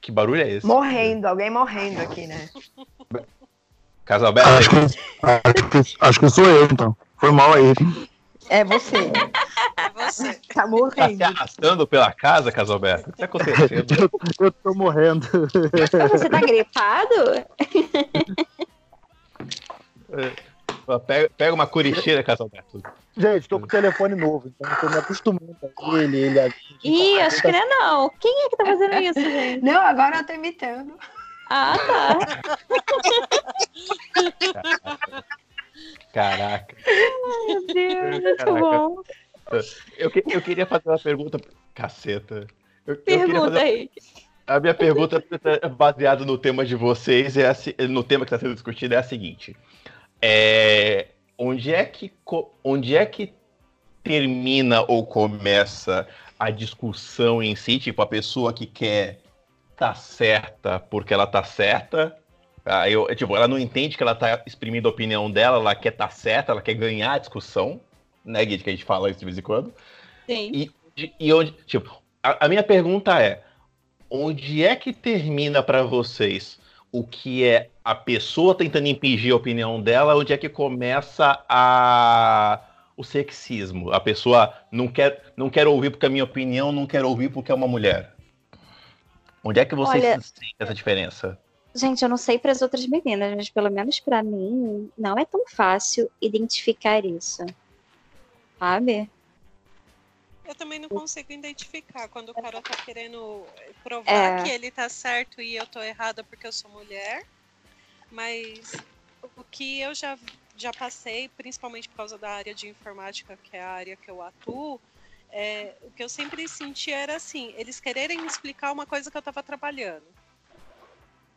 Que barulho é esse? Morrendo, alguém morrendo aqui, né? Casalberto, Acho que, acho, que, acho que sou eu, então. Foi mal aí. É você. É você. Tá tá morrendo. se arrastando pela casa, Casalberto? O que tá acontecendo? Eu, eu tô morrendo. Você tá gripado? Pega, pega uma curicheira, Casalberto. Gente, tô com o telefone novo, então eu tô me acostumando a ele, ele a Ih, acho que não é não. Quem é que tá fazendo isso, gente? Não, agora eu tô imitando. Ah, tá. Caraca. Meu Deus, muito Caraca. bom. Eu, que- eu queria fazer uma pergunta. Caceta. Eu, eu Pergunta fazer- aí. A minha pergunta, baseada no tema de vocês, é a no tema que está sendo discutido, é a seguinte: É, onde, é que, onde é que termina ou começa a discussão em si? Tipo, a pessoa que quer tá certa porque ela tá certa. Ah, eu, tipo, ela não entende que ela tá exprimindo a opinião dela, ela quer tá certa, ela quer ganhar a discussão, né, Guide, que a gente fala isso de vez em quando. Sim. E, de- e onde, tipo, a, a minha pergunta é: onde é que termina pra vocês o que é a pessoa tentando impingir a opinião dela? Onde é que começa a o sexismo? A pessoa não quer, não quer ouvir porque é minha opinião, não quer ouvir porque é uma mulher. Onde é que vocês Olha- sentem essa diferença? Gente, eu não sei para as outras meninas, mas pelo menos para mim não é tão fácil identificar isso. Sabe? Eu também não consigo identificar quando o cara tá querendo provar É. que ele tá certo e eu tô errada porque eu sou mulher. Mas o que eu já, já passei, principalmente por causa da área de informática, que é a área que eu atuo, é, o que eu sempre senti era assim, eles quererem me explicar uma coisa que eu tava trabalhando.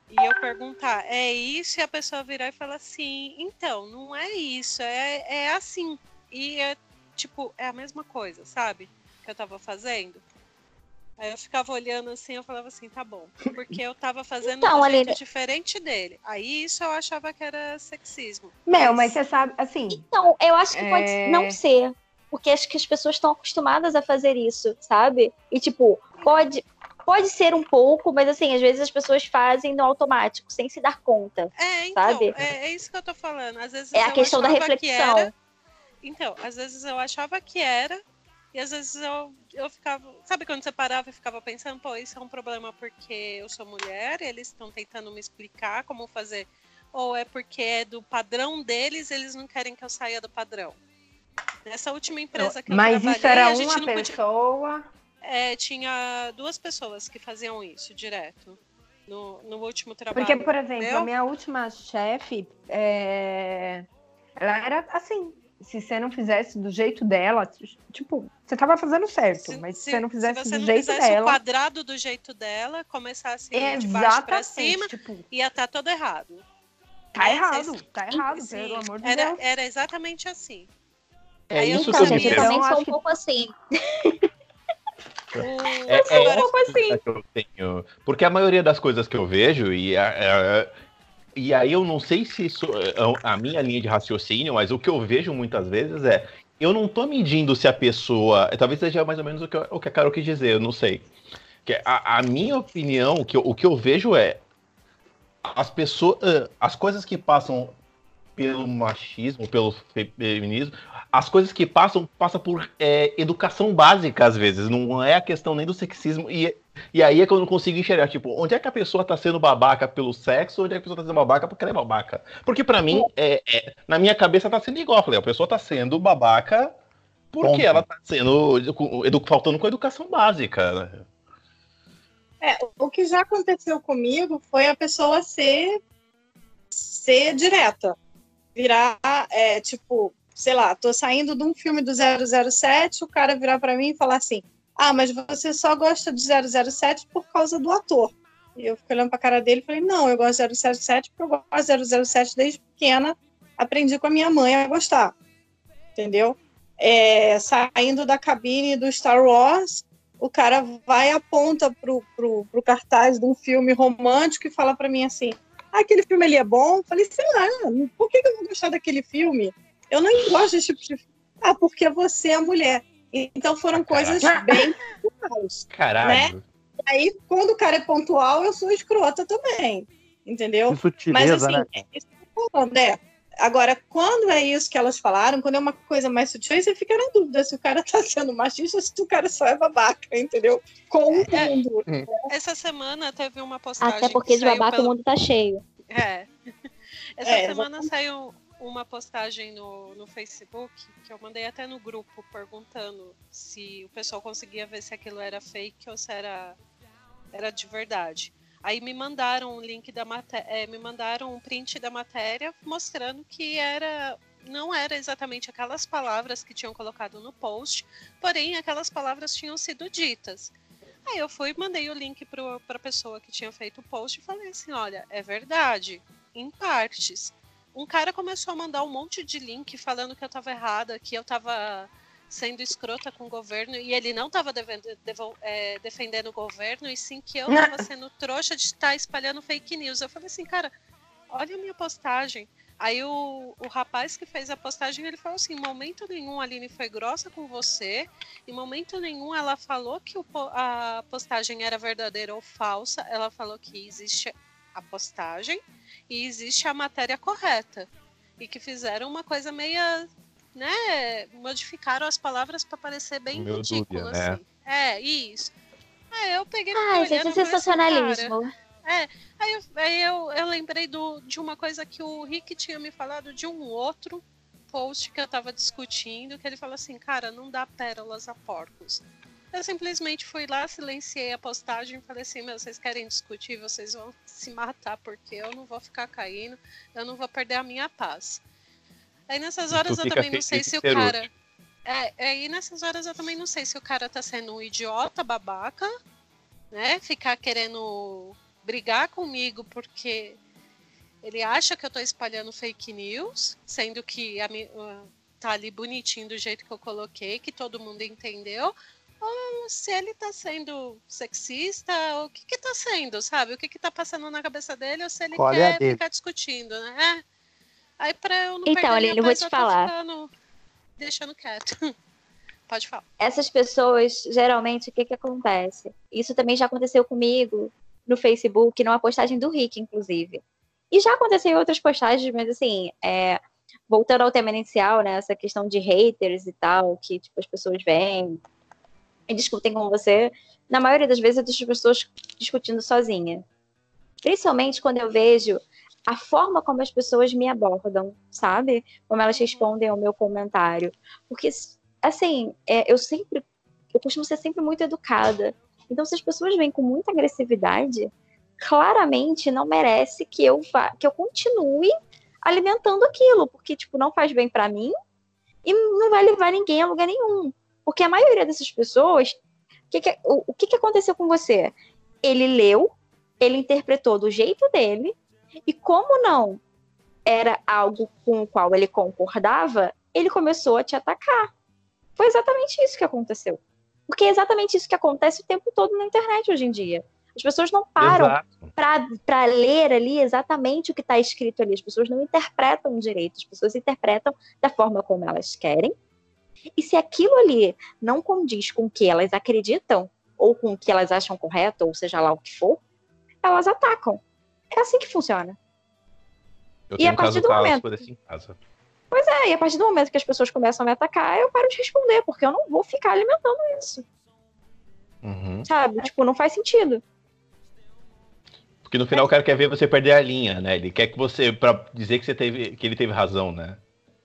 E eu perguntar, é isso? E a pessoa virar e falar assim, então, não é isso, é, é assim. E é tipo, é a mesma coisa, sabe? Que eu tava fazendo. Aí eu ficava olhando assim, eu falava assim, tá bom. Porque eu tava fazendo Então, um jeito Aline- diferente dele. Aí isso eu achava que era sexismo. Meu, mas você sabe, assim, Então, eu acho que pode É. não ser. Porque acho que as pessoas estão acostumadas a fazer isso, sabe? E, tipo, pode, pode ser um pouco, mas, assim, às vezes as pessoas fazem no automático, sem se dar conta. É, então, Sabe? É, é isso que eu tô falando. Às vezes É a questão da achava que reflexão. era- Então, às vezes eu achava que era, e às vezes eu, eu ficava. Sabe quando você parava e ficava pensando, pô, isso é um problema porque eu sou mulher, eles estão tentando me explicar como fazer. Ou é porque é do padrão deles, eles não querem que eu saia do padrão. Nessa última empresa que eu mas trabalhei, isso era uma podia pessoa. é, tinha duas pessoas que faziam isso direto no, no último trabalho. Porque, por exemplo, a minha última chefe, é, ela era assim. Se você não fizesse do jeito dela, tipo, você tava fazendo certo, mas se, você não fizesse se você do não jeito fizesse o dela. quadrado do jeito dela, começasse de baixo pra cima, tipo, ia estar todo errado. tá É, errado, vocês- tá errado, Sim, pelo amor de era, Deus. era exatamente assim. É Aí eu isso não que eu Então, gente, eu também sou um que- pouco assim. O- É, é agora, essa assim? que eu tenho. Porque a maioria das coisas que eu vejo, e, a- a- e aí eu não sei se isso é a minha linha de raciocínio, mas o que eu vejo muitas vezes é. Eu não tô medindo se a pessoa. Talvez seja mais ou menos o que, o que a Carol quis dizer, eu não sei. Que a, a minha opinião, o que, eu, o que eu vejo é. As pessoas. As coisas que passam pelo machismo, pelo feminismo, as coisas que passam, passam por é, educação básica, às vezes. Não é a questão nem do sexismo. E, e aí é que eu não consigo enxergar, tipo, onde é que a pessoa tá sendo babaca pelo sexo, onde é que a pessoa tá sendo babaca porque ela é babaca. Porque pra mim, é, é- na minha cabeça tá sendo igual. Eu falei, a pessoa tá sendo babaca porque Ponto. ela tá sendo com- edu- faltando com educação básica. né? É, o que já aconteceu comigo foi a pessoa ser, ser direta. Virar, é, tipo, sei lá, tô saindo de um filme do 007, o cara virar pra mim e falar assim: Ah, mas você só gosta de 007 por causa do ator. E eu fiquei olhando pra cara dele e falei: Não, eu gosto de 007 porque eu gosto de 007 desde pequena. Aprendi com a minha mãe a gostar. Entendeu? É, saindo da cabine do Star Wars, o cara vai aponta pro, pro, pro cartaz de um filme romântico e fala pra mim assim: ah, aquele filme ali é bom? Falei, sei lá, por que eu vou gostar daquele filme? Eu não gosto desse tipo de filme. Ah, porque você é mulher. Então foram coisas bem pontuais. Caralho. Aí, quando o cara é pontual, eu sou escrota também. Entendeu? Que Mas sutileza, assim, né? isso falando, é. Agora, quando é isso que elas falaram, quando é uma coisa mais sutil, aí você fica na dúvida se o cara tá sendo machista ou se o cara só é babaca, entendeu? Com o É. mundo. Essa semana teve uma postagem. Até porque que de babaca o pelo- mundo tá cheio. É. Essa É, semana saiu uma postagem no, no Facebook que eu mandei até no grupo perguntando se o pessoal conseguia ver se aquilo era fake ou se era, era de verdade. Aí me mandaram um link da matéria, me mandaram um print da matéria mostrando que era não era exatamente aquelas palavras que tinham colocado no post, porém aquelas palavras tinham sido ditas. Aí eu fui, mandei o link para a pessoa que tinha feito o post e falei assim: olha, é verdade, em partes. Um cara começou a mandar um monte de link falando que eu estava errada, que eu estava sendo escrota com o governo e ele não estava defendendo o governo, e sim que eu estava sendo trouxa de estar espalhando fake news. Eu falei assim, cara, olha a minha postagem. Aí o, o rapaz que fez a postagem, ele falou assim, em momento nenhum a Aline foi grossa com você, em momento nenhum ela falou que o, a postagem era verdadeira ou falsa, ela falou que existe a postagem e existe a matéria correta. E que fizeram uma coisa meia, né, modificaram as palavras para parecer bem Meio ridículo, dúbia, né? assim. É, isso. Aí eu peguei Ai, olhando, gente, eu falei assim, sensacionalismo. Aí, eu, aí eu, eu lembrei do, de uma coisa que o Rick tinha me falado de um outro post que eu tava discutindo, que ele falou assim, cara, não dá pérolas a porcos. Eu simplesmente fui lá, silenciei a postagem e falei assim, meu, vocês querem discutir, vocês vão se matar, porque eu não vou ficar caindo, eu não vou perder a minha paz. Aí nessas horas eu também não sei se o cara. É, aí nessas horas eu também não sei se o cara tá sendo um idiota, babaca, né? Ficar querendo brigar comigo porque ele acha que eu tô espalhando fake news, sendo que a ah, tá ali bonitinho do jeito que eu coloquei, que todo mundo entendeu. Ou se ele tá sendo sexista, ou o que que tá sendo, sabe? O que que tá passando na cabeça dele, ou se ele Qual é quer dele? ficar discutindo, né? É. Aí pra eu não Então, perder Aline, minha eu vou te eu tô falar. ficando- deixando quieto. Pode falar. essas pessoas, geralmente, o que que acontece? Isso também já aconteceu comigo no Facebook, numa postagem do Rick, inclusive. E já aconteceu em outras postagens, mas assim, é, voltando ao tema inicial, né, essa questão de haters e tal, que tipo, as pessoas vêm discutem com você, na maioria das vezes eu deixo as pessoas discutindo sozinha. Principalmente quando eu vejo a forma como as pessoas me abordam, sabe? Como elas respondem ao meu comentário. Porque assim, é, eu sempre, eu costumo ser sempre muito educada. Então, se as pessoas vêm com muita agressividade, claramente não merece que eu vá, que eu continue alimentando aquilo, porque tipo não faz bem pra mim e não vai levar ninguém a lugar nenhum. Porque a maioria dessas pessoas, o que, que- o, o que, que aconteceu com você? Ele leu, ele interpretou do jeito dele, e como não era algo com o qual ele concordava, ele começou a te atacar. Foi exatamente isso que aconteceu. Porque é exatamente isso que acontece o tempo todo na internet hoje em dia. As pessoas não param para ler ali exatamente o que está escrito ali. As pessoas não interpretam direito, as pessoas interpretam da forma como elas querem. E se aquilo ali não condiz com o que elas acreditam, ou com o que elas acham correto, ou seja lá o que for, elas atacam. É assim que funciona. Eu E tenho a um partir caso do momento- em casa. É, e a partir do momento que as pessoas começam a me atacar, eu paro de responder, porque eu não vou ficar alimentando isso, Uhum. sabe? Tipo, não faz sentido. Porque no final o cara quer ver você perder a linha, né? Ele quer que você, pra dizer que, você teve, que ele teve razão, né?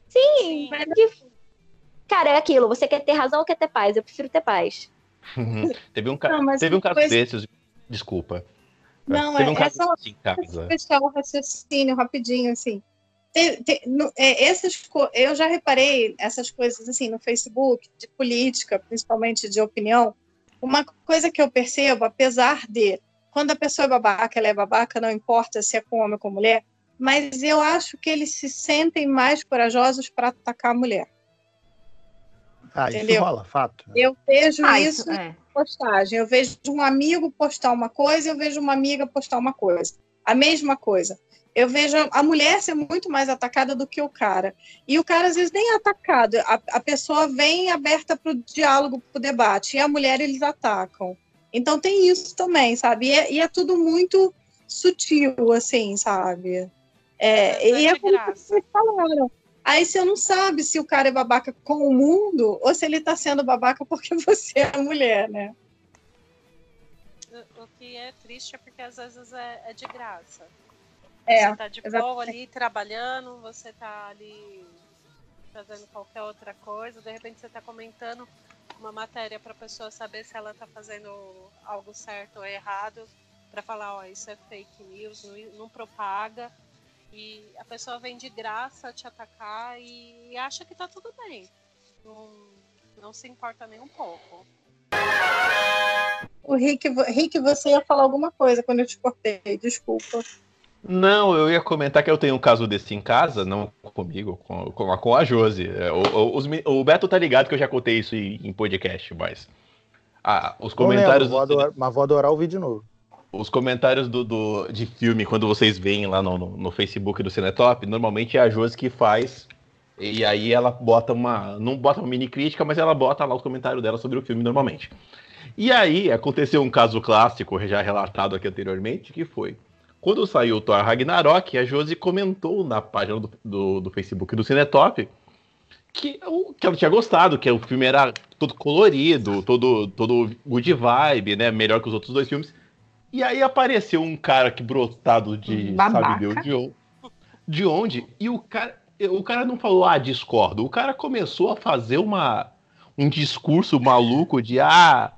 Sim, mas que... Cara, é aquilo, você quer ter razão ou quer ter paz? Eu prefiro ter paz. teve um, ca... Não, mas teve um caso depois- desses. Desculpa. Não, teve é- um caso essa- desse em casa. fechar o raciocínio rapidinho, assim. Tem- tem- no- é, essas, co- eu já reparei essas coisas assim no Facebook, de política, principalmente de opinião. Uma coisa que eu percebo, apesar de quando a pessoa é babaca, ela é babaca, não importa se é com homem ou com mulher, mas eu acho que eles se sentem mais corajosos para atacar a mulher. Ah, isso Entendeu? rola, fato. Eu vejo Ah, isso isso é. postagem. Eu vejo um amigo postar uma coisa, eu vejo uma amiga postar uma coisa. A mesma coisa. Eu vejo a mulher ser muito mais atacada do que o cara. E o cara, às vezes, nem é atacado. A, a pessoa vem aberta para o diálogo, para o debate. E a mulher, eles atacam. Então, tem isso também, sabe? E é, e é tudo muito sutil, assim, sabe? É, vezes e é é como vocês falaram. Aí você não sabe se o cara é babaca com o mundo ou se ele tá sendo babaca porque você é mulher, né? O- O que é triste é porque às vezes é, é de graça. É, você tá de exatamente. boa ali trabalhando, você tá ali fazendo qualquer outra coisa, de repente você tá comentando uma matéria para a pessoa saber se ela tá fazendo algo certo ou errado, para falar, ó, isso é fake news, não, não propaga. E a pessoa vem de graça te atacar e acha que tá tudo bem. Não, não se importa nem um pouco. O Rick, Rick, você ia falar alguma coisa quando eu te cortei, desculpa. Não, eu ia comentar que eu tenho um caso desse em casa, não comigo, com, com, a- com a Josi. É, O, o- os me- o Beto tá ligado que eu já contei isso em, em podcast, mas. Ah, os lembro, comentários. vou do- adorar- mas vou adorar ouvir de novo. Os comentários do, do- de filme, quando vocês veem lá no, no, no Facebook do Cinetop, normalmente é a Josi que faz. E aí ela bota uma. Não bota uma mini crítica, mas ela bota lá os comentários dela sobre o filme normalmente. E aí aconteceu um caso clássico, já relatado aqui anteriormente, que foi. Quando saiu o Thor Ragnarok, a Josi comentou na página do, do, do Facebook do Cinetop que, o- que ela tinha gostado, que o filme era todo colorido, todo, todo good vibe, né? Melhor que os outros dois filmes. E aí apareceu um cara que brotado de Babaca. sabe Deus de onde, de onde, e o cara, o cara não falou, ah, discordo. O cara começou a fazer uma, um discurso maluco de, ah,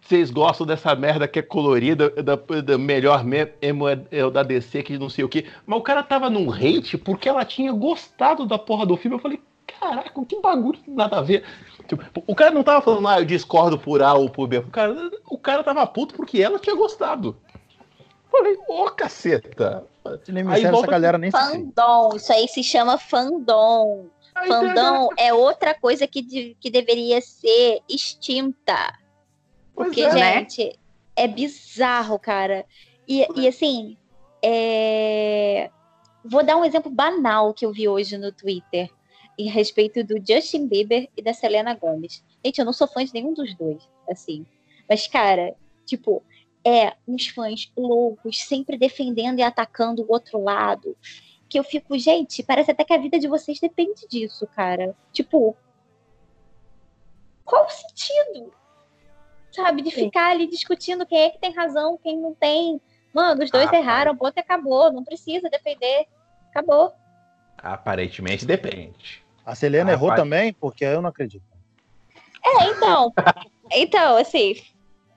vocês gostam dessa merda que é colorida, da, da melhor me- emo é, é da DC que não sei o quê. Mas o cara tava num hate porque ela tinha gostado da porra do filme. Eu falei, caraca, que bagulho, nada a ver. Tipo, o cara não tava falando, ah, eu discordo por A ou por B. O cara, o cara tava puto porque ela tinha gostado. Falei, ô caceta. Cinema Aí sério, essa volta galera nem se Fandom, isso aí se chama fandom. Aí Fandom é outra coisa que, de- que deveria ser extinta. Pois Porque, é. né? gente, é bizarro, cara. E, e assim, é... vou dar um exemplo banal que eu vi hoje no Twitter em respeito do Justin Bieber e da Selena Gomez. Gente, eu não sou fã de nenhum dos dois, assim. Mas, cara, tipo, é uns fãs loucos, sempre defendendo e atacando o outro lado. Que eu fico, gente, parece até que a vida de vocês depende disso, cara. Tipo, qual o sentido? Sabe, de ficar ali discutindo quem é que tem razão, quem não tem. Mano, os dois Ah, erraram, ponto e acabou. Não precisa defender. Acabou. Aparentemente depende. A Selena Ah, errou também, porque eu não acredito. É, então. então, assim,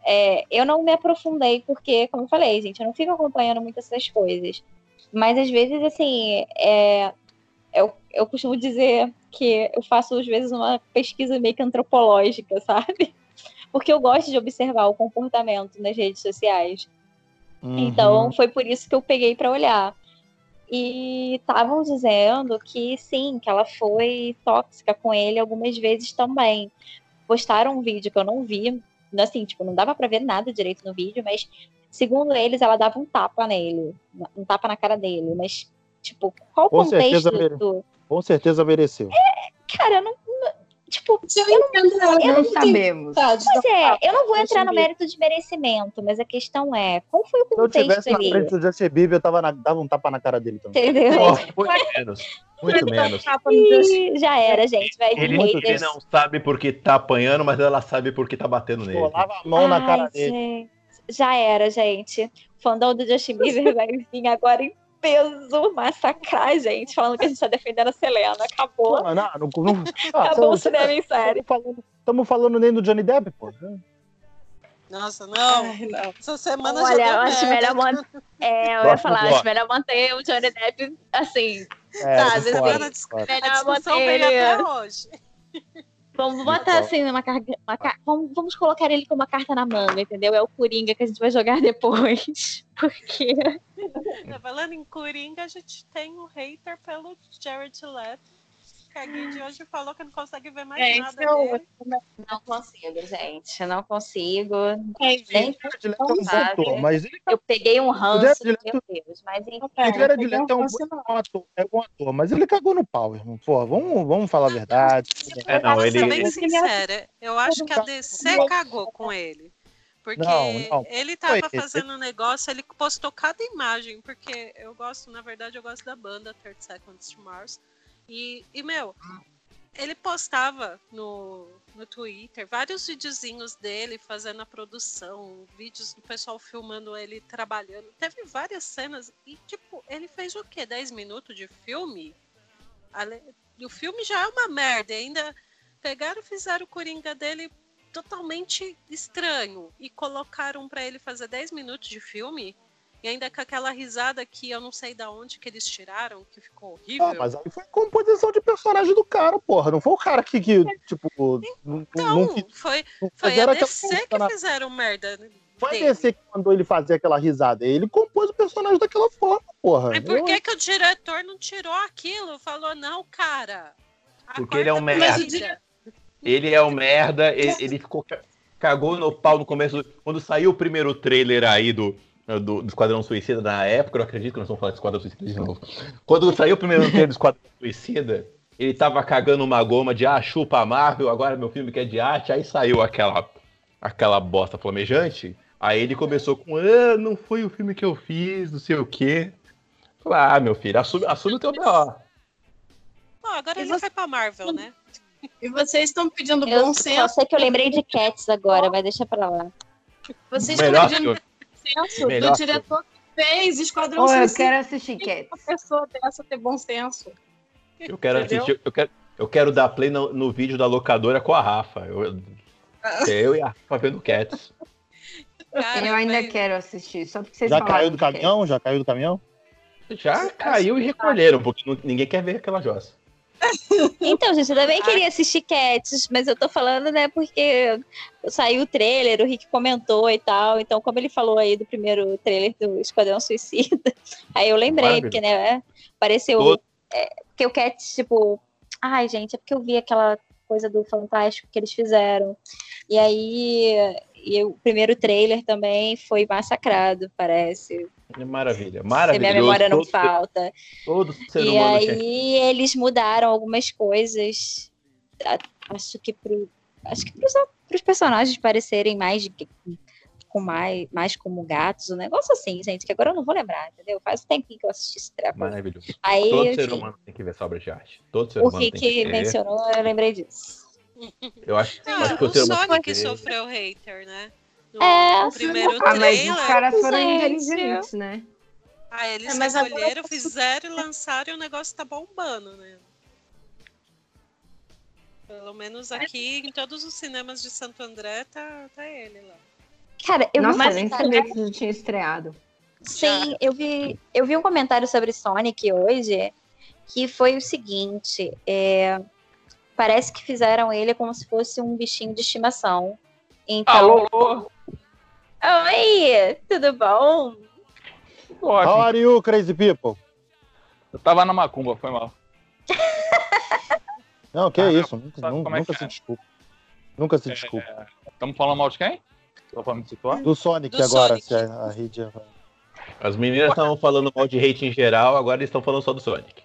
é, eu não me aprofundei, porque, como eu falei, gente, eu não fico acompanhando muito essas coisas. Mas às vezes, assim, é, eu, eu costumo dizer que eu faço, às vezes, uma pesquisa meio que antropológica, sabe? Porque eu gosto de observar o comportamento nas redes sociais. Uhum. Então, foi por isso que eu peguei para olhar. E estavam dizendo que sim, que ela foi tóxica com ele algumas vezes também. Postaram um vídeo que eu não vi, assim, tipo, não dava para ver nada direito no vídeo, mas segundo eles, ela dava um tapa nele, um tapa na cara dele, mas tipo, qual o Com certeza contexto mere- do Com certeza mereceu. Cara, eu não- tipo, Eu ela, Não eu não tenho sabemos. Pois é, eu não vou entrar no mérito de merecimento, mas a questão é, qual foi o Se eu contexto tivesse na ali? frente do Justin Bieber, eu tava na- dava um tapa na cara dele também. Entendeu? muito menos. Muito menos. Ih, já era, gente. Vai vir Ele, não sabe porque tá apanhando, mas ela sabe porque tá batendo nele. Colava a mão na Ai, cara dele. gente, Já era, gente. O fandom do Justin Bieber vai vir agora em peso massacrar a gente, falando que a gente tá defendendo a Selena. Acabou. Não, não, não, ah, Acabou o cinema em série. Estamos falando, nem do Johnny Depp, pô. Nossa, não. Ai, não. Essa semana Olha, já eu acho melhor manter. É, eu ia falar, acho melhor manter o Johnny Depp assim. É, Tá, concordo. A Melhor manter até hoje. Vamos botar assim numa carga. uma ca- vamos, vamos colocar ele com uma carta na manga, entendeu? É o Coringa que a gente vai jogar depois. Porque. Tá Falando em Coringa, a gente tem um hater pelo Jared Leto. Que a Gui de hoje falou que não consegue ver mais É, nada esse é o dele. Não consigo, gente. Não consigo. Nem é um mas ele, Eu peguei um ranço, Jared meu Deus. Mas enfim. Então, Leto é um bom ator, é bom ator, mas ele cagou no pau, irmão. Pô, vamos, vamos falar a verdade. É, não, ele- ser bem ele- sincera, eu acho que a DC cagou com ele. Porque Não, não. ele tava Foi, fazendo um negócio, ele postou cada imagem, porque eu gosto, na verdade, eu gosto da banda 30 Seconds to Mars. E, e meu, ele postava no, no Twitter vários videozinhos dele fazendo a produção, vídeos do pessoal filmando ele trabalhando. Teve várias cenas e, tipo, ele fez o quê? 10 minutos de filme? O filme já é uma merda, ainda pegaram fizeram o Coringa dele totalmente estranho e colocaram pra ele fazer 10 minutos de filme e ainda com aquela risada que eu não sei da onde que eles tiraram, que ficou horrível. Ah, mas aí foi composição de personagem do cara, porra. Não foi o cara que, que tipo, não, Então, não, foi, foi a DC que fizeram merda. Foi a dele. DC que mandou ele fazer aquela risada. Ele compôs o personagem daquela forma, porra. E por Eu- que, que o diretor não tirou aquilo? Falou, não, cara. Porque ele é um merda. pra vida." Ele é um merda, ele, ele ficou. ca- Cagou no pau no começo. do- Quando saiu o primeiro trailer aí do, do, do Esquadrão Suicida na época, eu acredito que nós vamos falar de Esquadrão Suicida de novo. Quando saiu o primeiro trailer do Esquadrão Suicida, ele tava cagando uma goma de ah, chupa a Marvel, agora meu filme que é de arte, aí saiu aquela, aquela bosta flamejante. Aí ele começou com, ah, não foi o filme que eu fiz, não sei o quê. Falei, ah, meu filho, assume, assume o teu B.O. Ó, agora E ele você- foi pra Marvel, né? E vocês estão pedindo Eu bom senso. sei que eu lembrei de Cats agora, mas deixa pra lá. Vocês Melhor estão pedindo filme. Senso Melhor do diretor que fez Esquadrão Ou eu Suicida. quero assistir Tem uma pessoa dessa ter bom senso. Eu quero Entendeu? assistir, eu quero, eu quero dar play no, no vídeo da locadora com a Rafa. Eu, eu e a Rafa vendo Cats. Cara, eu ainda mas- quero assistir, só porque vocês Já caiu do Cats. caminhão? Já caiu do caminhão? Já caiu e recolheram, porque não- ninguém quer ver aquela jossa. Então, gente, eu também queria assistir Cats, mas eu tô falando, né, porque saiu o trailer, o Rick comentou e tal. Então, como ele falou aí do primeiro trailer do Esquadrão Suicida, aí eu lembrei, Maravilha. porque, né, apareceu. Todo- É, porque o Cats, tipo. Ai, gente, é porque eu vi aquela coisa do Fantástico que eles fizeram. E aí. E o primeiro trailer também foi massacrado, parece. Maravilha, Se maravilhoso. minha memória não todo, ser- falta. todo ser E humano tinha aí eles mudaram algumas coisas. Acho que pro, acho que pros, pros personagens parecerem mais com mais, mais como gatos, um negócio assim, gente, que agora eu não vou lembrar, entendeu? Faz um tempinho que eu assisti esse treco. Maravilhoso. Aí, Todo ser humano tem que ver essa obra de arte. Todo ser o humano tem Rick que ver. mencionou, eu lembrei disso. Eu acho, Ah, acho que o o ser humano Sonic que sofreu hater, né? No, É, no primeiro Ah, mas os trailer. caras foram Gente. inteligentes, né? Ah, eles É, mas agora tá fizeram e lançaram e o negócio tá bombando, né? Pelo menos aqui, em todos os cinemas de Santo André, tá, tá ele lá. Cara, eu Nossa, eu nem sabia que isso tinha estreado. Sim, eu vi, eu vi um comentário sobre Sonic hoje que foi o seguinte: é, parece que fizeram ele como se fosse um bichinho de estimação. Então, Alô, alô. Oi, tudo bom? How Ótimo. are you, crazy people? Eu tava na macumba, foi mal. Não, que Ah, isso. Nunca, nunca, é que se é? desculpa. Nunca se desculpa. Estamos falando mal de quem? Só pra me situar? Do Sonic Do agora, Sonic. se a, a Rede. As meninas estavam falando mal de hate em geral, agora eles estão falando só do Sonic.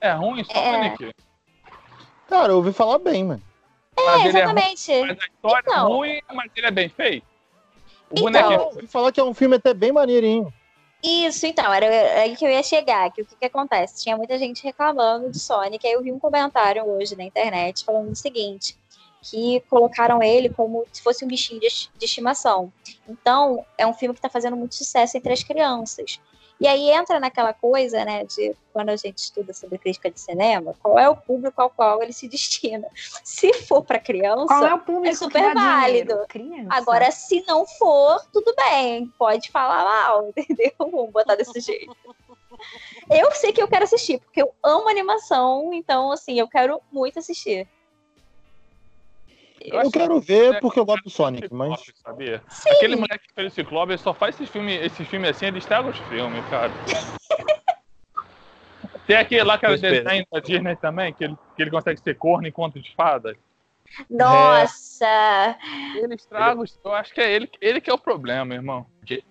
É ruim, Sonic. Cara, eu ouvi falar bem, mano. Mas É, é ruim, exatamente. mas a história é Então. ruim, mas ele é bem feito. O Então. Eu falar que é um filme até bem maneirinho. Isso, então, era aí que eu ia chegar, que o que, que acontece? Tinha muita gente reclamando de Sonic, aí eu vi um comentário hoje na internet falando o seguinte, que colocaram ele como se fosse um bichinho de, de estimação. Então, é um filme que está fazendo muito sucesso entre as crianças. E aí entra naquela coisa, né, de quando a gente estuda sobre crítica de cinema, qual é o público ao qual ele se destina. Se for para criança, Qual é o público é super válido. Agora, se não for, tudo bem. Pode falar mal, entendeu? Vamos botar desse jeito. Eu sei que eu quero assistir, porque eu amo animação, então, assim, eu quero muito assistir. Eu quero ver porque eu gosto do Sonic, mas. Sabia? Aquele moleque que fez o Ciclope, ele só faz esses filmes esse filme assim, ele estraga os filmes, cara. Tem aquele lá que era Tô esperando. desenho da Disney também, que ele, que ele consegue ser corno enquanto de fada. Nossa! Ele estraga os. Eu acho que é ele, ele que é o problema, irmão.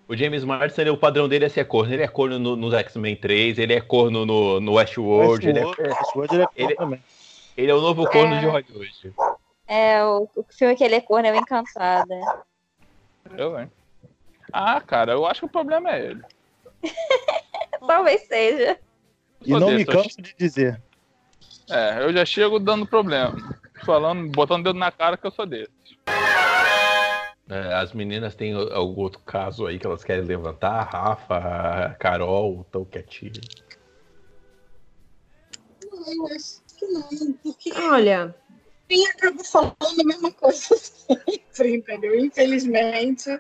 O James Marsden, ele- o padrão dele é ser corno. Ele é corno no, nos X-Men 3, ele é corno no, no Westworld, ele é, Westworld, ele é ele- também. ele é o novo corno É. de Hollywood. É, o, o filme que ele é corno é o Encantada. Eu, hein? Ah, cara, eu acho que o problema é ele. Talvez seja. E não me canso de dizer. É, eu já chego dando problema. Falando, botando o dedo na cara que eu sou desse. É, as meninas têm algum outro caso aí que elas querem levantar? Rafa, Carol, estão quietinhos. Eu acho que não, porque Olha, quem acaba falando a mesma coisa sempre, entendeu? Infelizmente,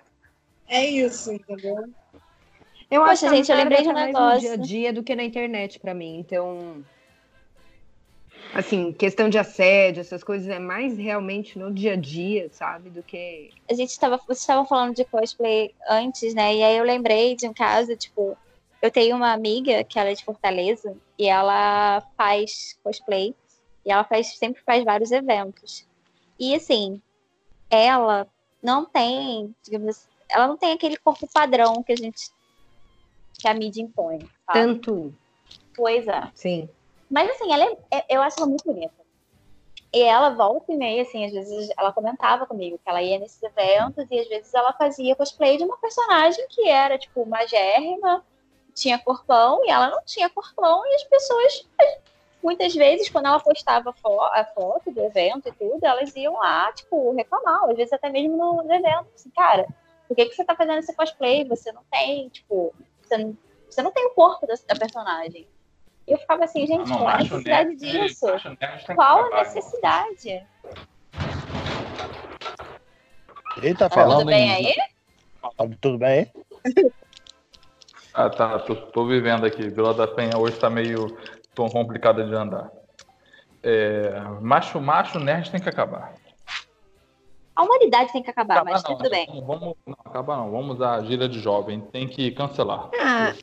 é isso, entendeu? eu Poxa, acho que a gente, eu lembrei de um mais negócio. no dia a dia do que na internet pra mim. Então, assim, questão de assédio, essas coisas é mais realmente no dia a dia, sabe? Do que A gente tava, vocês estavam falando de cosplay antes, né? E aí eu lembrei de um caso, tipo, eu tenho uma amiga que ela é de Fortaleza e ela faz cosplay e ela faz, sempre faz vários eventos. E assim, ela não tem, digamos assim, ela não tem aquele corpo padrão que a gente que a mídia impõe, sabe? tanto, Coisa. sim. Mas assim, ela é- é- eu acho ela muito bonita. E ela volta e meia, assim, às vezes ela comentava comigo que ela ia nesses eventos e às vezes ela fazia cosplay de uma personagem que era, tipo, magérrima, tinha corpão e ela não tinha corpão e as pessoas, muitas vezes, quando ela postava fo- a foto do evento e tudo, elas iam lá, tipo, reclamar, às vezes até mesmo no, no evento, assim, cara, por que, que você tá fazendo esse cosplay? Você não tem, tipo, você não, você não tem o corpo da, da personagem. E eu ficava assim, gente, Não, qual a necessidade nerd, disso? nerd Qual a acabar, necessidade? Ele tá Tudo falando. bem em- aí? Tá Tudo bem aí? Ah, tá. Tô, tô vivendo aqui. Vila da Penha hoje tá meio tão complicada de andar. É, macho, macho, nerd tem que acabar. A humanidade tem que acabar, Acabar mas não, tudo bem. Vamos, vamos- não, acabar não. Vamos usar a gíria de jovem. Tem que cancelar. Ah,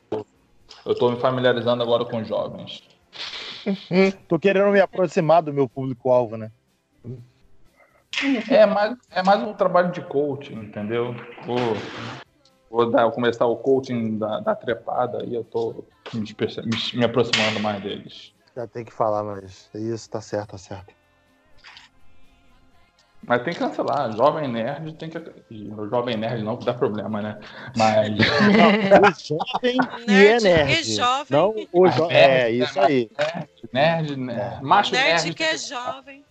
Eu tô me familiarizando agora com jovens. Tô querendo me aproximar do meu público-alvo, né? É mais, é mais um trabalho de coaching, entendeu? Vou, vou dar, começar o coaching da, da trepada e eu tô me, me- me aproximando mais deles. Já tem que falar, mas isso tá certo, tá certo. Mas tem que cancelar. Jovem nerd tem que. O jovem nerd não, que dá problema, né? Mas. O jovem que é Nerd nerd. e jovem. Não o jo... É, isso aí. Nerd, nerd macho Nerd nerd. que é jovem.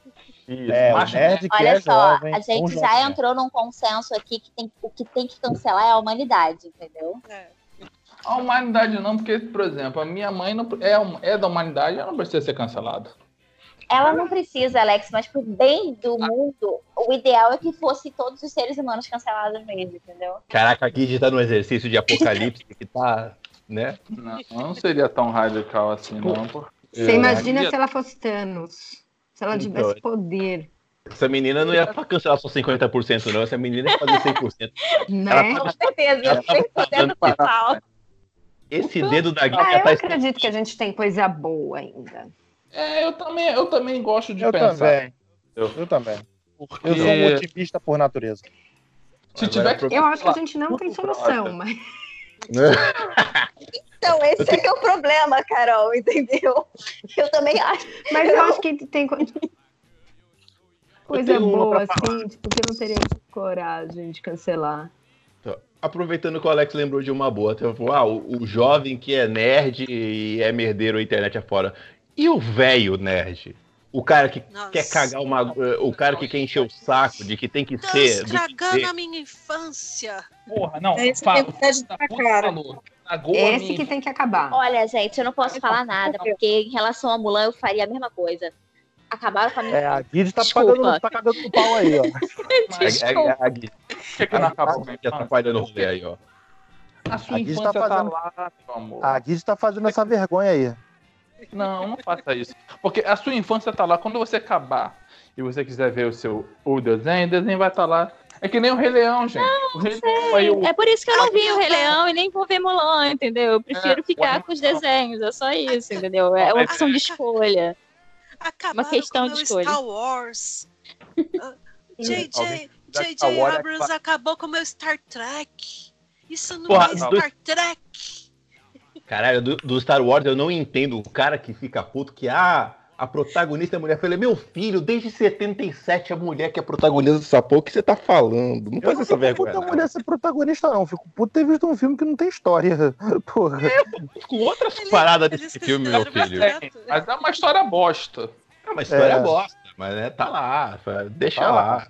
Isso, É, o macho nerd que Olha é só, jovem. a gente jovem já nerd. entrou num consenso aqui que tem, o que tem que cancelar é a humanidade, entendeu? É. A humanidade não, porque, por exemplo, a minha mãe não, é, é da humanidade, ela não precisa ser cancelada. Ela não precisa, Alex, mas pro bem do mundo, o ideal é que fosse todos os seres humanos cancelados mesmo, entendeu? Caraca, a Guide tá no exercício de apocalipse que tá, né? Não, não seria tão radical assim, não. porque- você imagina É, se ela fosse Thanos. Se ela Então, tivesse poder, Essa menina não ia pra cancelar só 50%, não. Essa menina ia fazer 100%. né? Com certeza, ela tava 100% total. Esse dedo da Guide Ah, eu tá acredito que a gente tem coisa boa ainda. É, eu também, eu também gosto de Eu pensar. também. Eu- Eu também. Porque Eu sou um otimista por natureza. se tiver que Eu acho que a gente não tem solução, mas Então, esse é que é o problema, Carol, entendeu? Eu também acho. Mas eu acho que tem co- coisa boa, assim, tipo, que eu não teria coragem de cancelar. Então, Aproveitando que o Alex lembrou de uma boa, tipo, ah, o, o jovem que é nerd e é merdeiro a internet afora. E o velho nerd? O cara que Nossa. quer cagar uma. O cara que quer encher o saco de que tem que Tá ser. do que estragando ser. a minha infância. Porra, não. É isso que fala- tem da pra puta cara. falou. A Esse minha que tem que acabar. Olha, gente, eu não posso falar nada, porque em relação a Mulan eu faria a mesma coisa. Acabaram com a minha. É, a Guide tá Desculpa. pagando, tá cagando no pau aí, ó. Mas A, a, a, a Gui por que, que não acabou? tá atrapalhando o rolê aí, ó. A A Guide tá tá, fazendo- lá, meu amor. A Guide tá fazendo essa vergonha aí. Não, não faça isso. Porque a sua infância tá lá. Quando você acabar e você quiser ver o seu o desenho, o desenho vai estar lá. É que nem o Rei Leão, gente. o Rei Leão aí o- É por isso que eu não vi o Rei Leão e nem vou ver Mulan, entendeu? Eu prefiro É, ficar com os desenhos, é só isso, entendeu? É uma opção de escolha. Acabaram questão com de meu escolha. Star Wars. Ah, JJ, já JJ é Abrams acabou com o meu Star Trek. Isso não Porra, é Star Trek. Caralho, do, do Star Wars eu não entendo o cara que fica puto que, ah, a protagonista é mulher. Eu falei, meu filho, desde 77 a mulher que é protagonista dessa porra, o que você tá falando? Não Eu faz não essa fico vergonha. não. mulher ser protagonista, não. Fico puto ter visto um filme que não tem história. Porra. Com outras Eles- paradas eles desse filme, meu filho. mostrar- É, mas é uma história bosta. É uma história É. bosta, mas é, tá lá, deixa Tá lá. lá.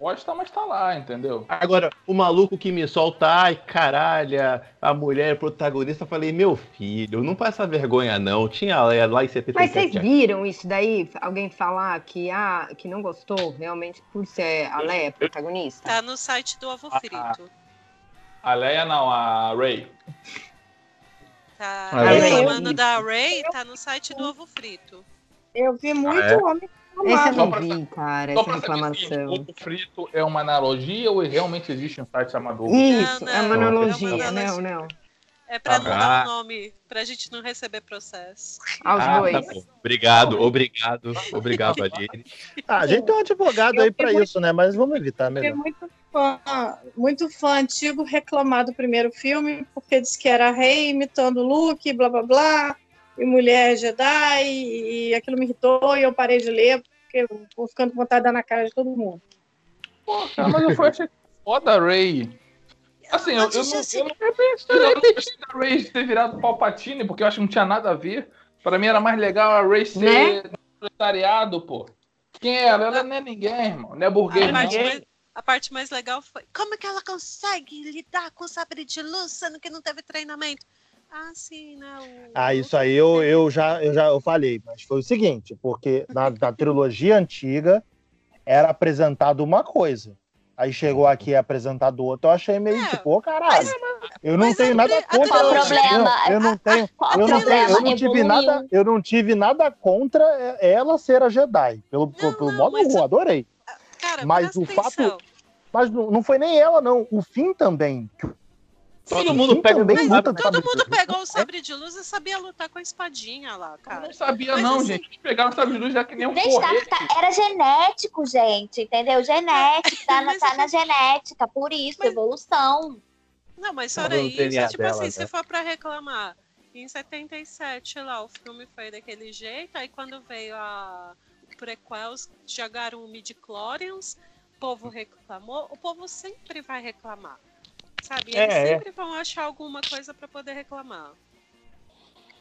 Bosta, mas tá lá, entendeu? Agora, o maluco que me solta, ai, caralho, a mulher é protagonista, eu falei, meu filho, não passa vergonha não, tinha lá, lá em 77. Mas vocês viram isso daí? Alguém falar que, ah, que não gostou realmente por ser a Leia protagonista? Tá no site do Ovo Ah, Frito. A Leia não, a Ray. Tá Ah, é? reclamando da Ray, tá no site do Ovo Frito. Eu vi muito é? homem Esse eu não vi, cara, essa saber reclamação. ovo frito é uma analogia ou realmente existe um site chamado ovo? Isso, Não, é uma não, analogia, é uma não, não. É pra não Ah. dar o nome, pra gente não receber processo. Aos Ah, dois. tá bom. Obrigado, obrigado, obrigado, Aline. Ah, a gente tem um advogado aí pra isso, né? Mas vamos evitar melhor. muito fã, muito fã antigo reclamar do primeiro filme, porque disse que era rei imitando o Luke, blá blá blá, e mulher Jedi, e aquilo me irritou e eu parei de ler, porque eu vou ficando com vontade de dar na cara de todo mundo. Pô, cara, mas eu fui achei foda a Ray. Assim, eu, eu, não, eu, não, eu não gostei da Ray ter virado Palpatine, porque eu acho que não tinha nada a ver. Pra mim era mais legal a Ray ser proletariado, pô. Quem é ela? Ela não é ninguém, irmão. Não é burguês, A parte, não. mais, a parte mais legal foi como que ela consegue lidar com o sabre de luz, sendo que não teve treinamento? Ah, sim, né? o- Ah, isso aí eu, eu já eu já eu falei, mas foi o seguinte, porque na, na trilogia antiga era apresentado uma coisa. Aí chegou aqui e é apresentado outra, eu achei meio É, tipo, ô caralho. Eu não mas tenho a nada a contra. Qual o problema? Eu não tenho, Qual eu não, tenho, eu não tive Evoluiu. nada, eu não tive nada contra ela ser a Jedi. Pelo, Não, pelo não, modo mas- eu adorei. Cara, Mas o fato- atenção. Mas não, não foi nem ela, não. O fim também. Todo mundo sim, pega o luta sabre. Todo sabre mundo luz. pegou o sabre de luz e sabia lutar com a espadinha lá, Eu cara. não sabia, Mas não, assim- gente. Eles pegaram sabe de luz já que nem um Gente, tá- porrete. tá- era genético, gente, entendeu? Genético, tá, na, Mas tá é na genética, por isso, Mas- evolução. Não, mas Tá olha isso, DNA tipo dela, assim, né? se for pra reclamar, em 77 lá, o filme foi daquele jeito, aí quando veio a o prequels, jogaram o midi-chlorians, o povo reclamou, o povo sempre vai reclamar, sabe? É, Eles é. sempre vão achar alguma coisa pra poder reclamar.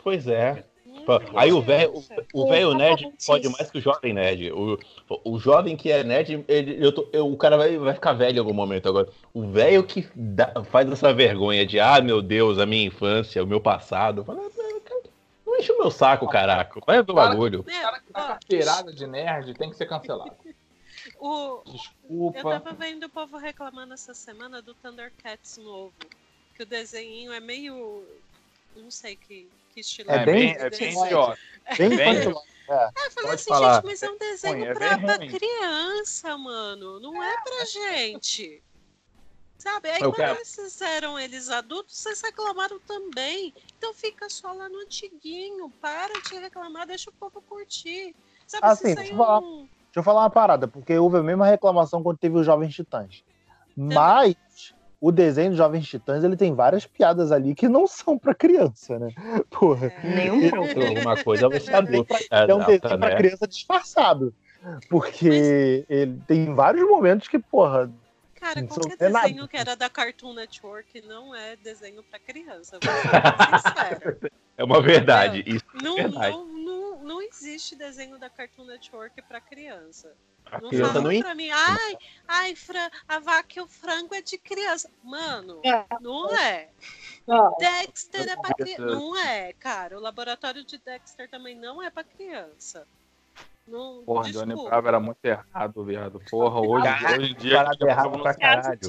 Pois é. Hum, Aí o velho o velho nerd Exatamente pode mais que o jovem nerd. O, o jovem que é nerd, ele, eu tô- eu- o cara vai, vai ficar velho em algum momento agora. O velho que dá- faz essa vergonha de, ah, meu Deus, a minha infância, o meu passado. Fala, "Ah, cara, Não enche o meu saco, caraca. Vai ver o Cara, bagulho. O cara que tá Ó, carteirada de nerd tem que ser cancelado. O, eu Desculpa. tava vendo o povo reclamando essa semana do Thundercats novo. Que o desenho é meio. Não sei que, que estilo É É, bem- é bem idiota. Bem Bem- infantil. É. Ah, eu falei assim, falar. gente, mas é um desenho Ruim, é pra, pra criança, mano. Não é pra gente. Sabe? Aí Eu quando quero. eles fizeram eles adultos, vocês reclamaram também. Então fica só lá no antiguinho. Para de reclamar, deixa o povo curtir. Sabe, Ah, se eu falar. um- Deixa eu falar uma parada, porque houve a mesma reclamação quando teve os Jovens Titãs. Mas o desenho dos Jovens Titãs, ele tem várias piadas ali que não são pra criança, né? Porra. É. Nenhum Eu- pouco. Alguma coisa vai ser adulta. É um desenho pra né? criança disfarçado. Porque ele tem vários momentos que, porra, Cara, Não qualquer sou nada. desenho que era da Cartoon Network não é desenho pra criança. Vou ser bem sincera. É uma verdade. Isso Não, Verdade. não, não, existe desenho da Cartoon Network pra criança. a Não criança fala não pra mim, ai, ai, Fran, a vaca e o frango é de criança. Mano, É. não é. Não. Dexter é pra criança. Não é, cara. O laboratório de Dexter também não é pra criança. Não, Porra, Johnny desculpa. Bravo era muito errado, viado. Porra, hoje, Caraca, hoje em dia. parada errada pra caralho.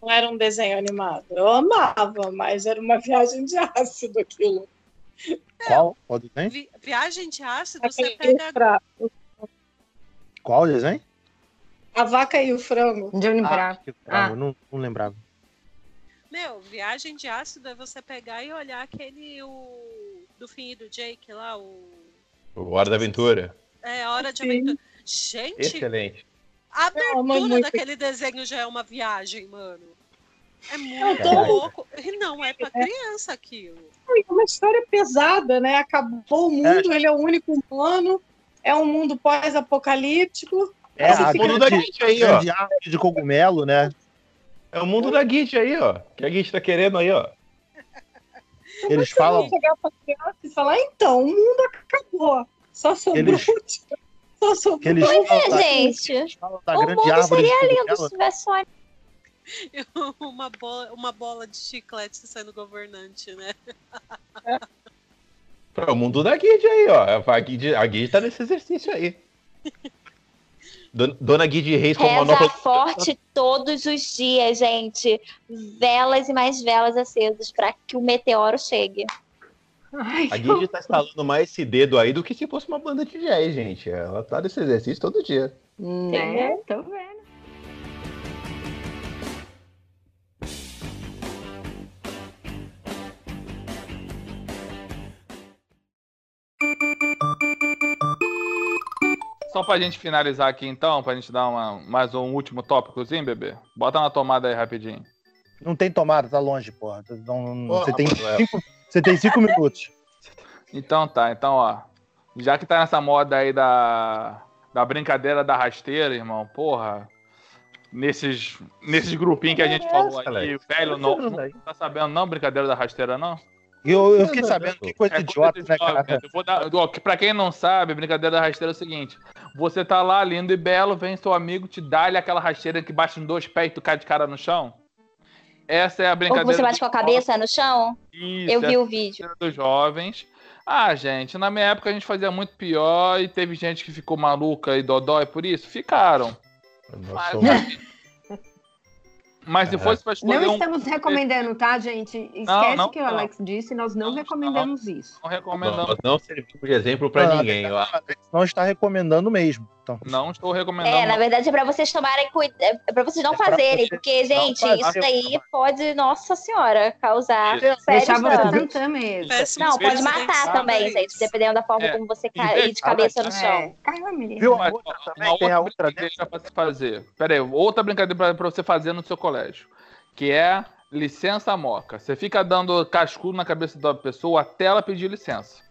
Não era um desenho animado. Eu amava, mas era uma viagem de ácido aquilo. Qual? Qual desenho? Vi- viagem de ácido, você pega. fra- Qual desenho? A vaca e o frango. Johnny Ah, Bravo. que bravo, Ah. não, não lembrava. Meu, viagem de ácido é você pegar e olhar aquele. O, do fim e do Jake lá, o. O Hora da Aventura. É, Hora de Sim. Aventura. Gente, Excelente. a Eu amo abertura daquele desenho já é uma viagem, mano. É Eu muito tô- louco. E não é pra criança aquilo. É uma história pesada, né? Acabou o mundo, ele é o único humano, é um mundo pós-apocalíptico. É fica- mundo da Git aí, ó. árvore de cogumelo, né? É o mundo da Git aí, ó. Que a Git tá querendo aí, ó. Eles Você falam. vai chegar pra criança e falar, então, o mundo acabou. Só sobrou. Eles- Só sobrou. eles Pois é, gente. da O mundo de seria lindo se tivesse só uma, bola, uma bola de chiclete sendo governante, né? É o mundo da Guide aí, ó. A Guide, a Guide tá nesse exercício aí. Dona, Guide Reis com a Reza manopla. forte todos os dias, gente. Velas e mais velas acesas para que o meteoro chegue. Ai, A Guide tá instalando mais esse dedo aí do que se fosse uma banda de jazz, gente. Ela tá nesse exercício todo dia. né? Tô vendo. Só pra gente finalizar aqui então, pra gente dar uma, mais um último tópicozinho, bebê. Bota na tomada aí rapidinho. Não tem tomada, tá longe, porra. Não- Porra, você, tem cinco, você tem cinco minutos. Então tá, então ó. Já que tá nessa moda aí da, da brincadeira da rasteira, irmão, porra. Nesses, nesses grupinhos que a gente falou aí, Alex? velho, não, não tá sabendo não, brincadeira da rasteira não? E eu, eu fiquei sabendo que coisa É idiota, coisa né, cara? Eu vou dar, ó, que pra quem não sabe, brincadeira da rasteira é o seguinte: você tá lá lindo e belo, vem seu amigo, te dá-lhe aquela rasteira que bate em dois pés e tu cai de cara no chão. Essa é a Ou brincadeira. você bate com a cabeça no chão? Isso, Eu vi o vídeo. é a dos jovens. Ah, gente, na minha época a gente fazia muito pior e teve gente que ficou maluca e dodói por isso? Ficaram. Nossa, Mas, mas se É. fosse pra escolher Não um. estamos recomendando, tá, gente? Esquece não, o que o não. Alex disse, nós não, Não, recomendamos isso. Não Não, recomendamos. nós não servimos de exemplo Não, ninguém. ó. Não está recomendando mesmo. Então, Não estou recomendando. É, na verdade é pra vocês tomarem cuidado, é pra vocês não É fazerem, você porque, não gente, fazer, isso daí pode, nossa senhora, causar Deixar você mesmo. Péssimo Não, pode matar também, gente, dependendo da forma É. como você cair vez- de cabeça no chão. É, caiu a menina. Viu a Mas, outra também? uma Tem a outra brincadeira pra se fazer. Pera aí, outra brincadeira pra você fazer no seu colégio. Que é licença moca. Você fica dando cascudo na cabeça da pessoa até ela pedir licença.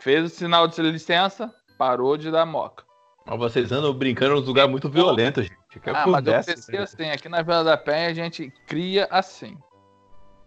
Fez o sinal de licença, parou de dar moca. Mas vocês andam brincando num lugar muito violento, gente. Que Ah, mas eu acontece, pensei né? assim, aqui na Vila da Penha a gente cria assim.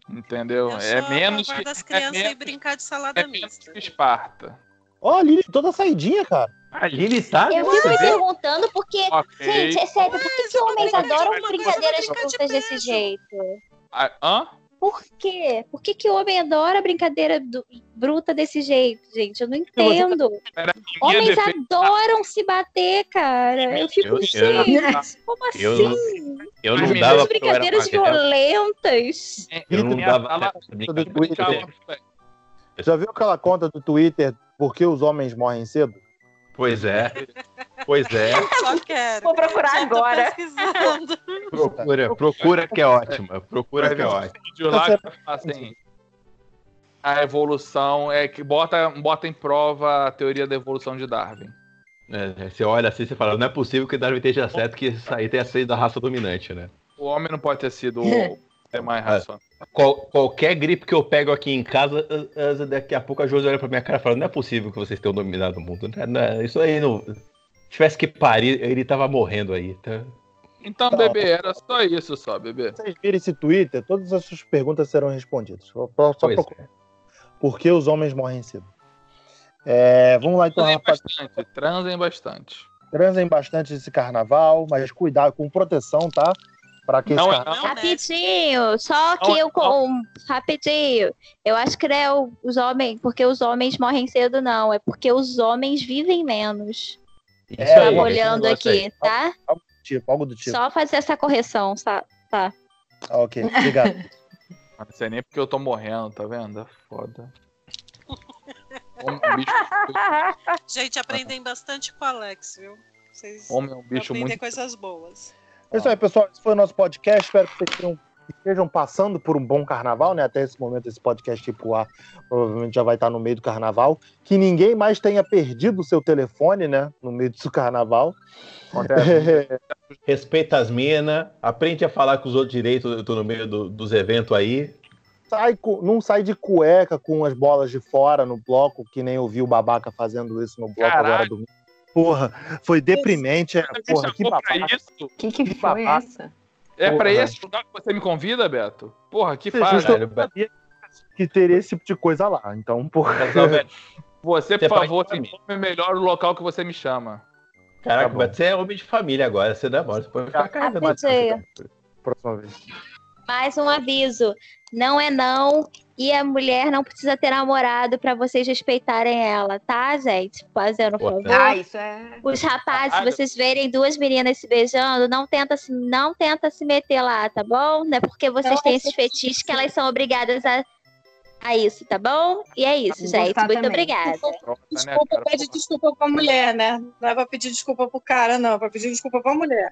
Entendeu? Eu é menos que, das é crianças ir menos, brincar de salada é menos mista. que Esparta. Ó, a Lili toda saidinha, cara. A Lili tá. Eu fico me perguntando porque, Ok. gente, é sério, por que, que homens adoram brincadeiras de curtas desse jeito? Ah, hã? Por quê? Por que, que o homem adora brincadeira do- bruta desse jeito, gente? Eu não entendo. Pera, em minha Homens defesa- adoram se bater, cara. Eu fico, Eu- eu- como assim? eu não- Eu não dava eu brincadeiras violentas. Eu não dava. Já viu aquela conta do Twitter Por que os homens morrem cedo? Pois é. Pois é. Só quero. Vou procurar agora. pesquisando. Procura, procura que é ótima. Procura que é ótima. vídeo lá que fala assim. A evolução é que bota, bota em prova a teoria da evolução de Darwin. É, você olha assim e fala, não é possível que Darwin esteja certo que isso aí tenha sido a raça dominante, né? O homem não pode ter sido o ser mais racional. Qual- qualquer gripe que eu pego aqui em casa, daqui a pouco a Josi olha pra minha cara e fala, não é possível que vocês tenham dominado o mundo. Não é- não é- isso aí não. Se tivesse que parir, ele tava morrendo aí. Tá? Então, bebê, era só isso só, bebê. Vocês virem esse Twitter, todas as suas perguntas serão respondidas. Só, só procurar. Por que os homens morrem cedo? É, vamos lá então, Transem rapaz. bastante, transem bastante. Transem bastante esse carnaval, mas cuidado com proteção, tá? Que Não esse. Não, né? Rapidinho, só que Não, eu com. Rapidinho. Eu acho que não é o- os homens, porque os homens morrem cedo, não. É porque os homens vivem menos. É, Tava aí, olhando negócio aí. aqui, tá? Tipo, algo do tipo. Só fazer essa correção, tá? Ah, ok, obrigado. Não sei nem porque eu tô morrendo, tá vendo? É foda. Homem é bicho, Gente, aprendem bastante com o Alex, viu? Vocês homem é um vão bicho aprender muito. coisas boas. É isso aí, pessoal. Esse foi o nosso podcast. Espero que vocês tenham- estejam passando por um bom carnaval, né? Até esse momento, esse podcast tipo A provavelmente já vai estar no meio do carnaval. Que ninguém mais tenha perdido o seu telefone, né? No meio do carnaval. Respeita as minas, aprende a falar com os outros direitos, no meio do- dos eventos aí. sai, não sai de cueca com as bolas de fora no bloco, que nem eu vi o babaca fazendo isso no bloco agora Caralho. domingo. Porra, foi deprimente. É, Você me porra, que babaca. isso? O que, que Que foi babaca. essa? É pra Porra. esse lugar que você me convida, Beto? Porra, que Caralho, Beto. sabia que teria esse tipo de coisa lá. Então, porra. Você, Você por é favor, família. informe melhor o local que você me chama. Caraca, Tá. Beto, você é homem de família agora, você demora. Você pode ficar casa. Próxima vez. Mais um aviso. Não é não. E a mulher não precisa ter namorado pra vocês respeitarem ela, tá, gente? Fazendo Pô, favor. Ah, isso é. Os rapazes, se vocês verem duas meninas se beijando, não tenta se, não tenta se meter lá, tá bom? Não é porque vocês Não, têm é esses fetiches que elas são obrigadas a, a isso, tá bom? E é isso, gente. Muito também. obrigada. Né, Desculpa, pede desculpa pra mulher, né? Não é pra pedir desculpa pro cara, não. É pra pedir desculpa pra mulher.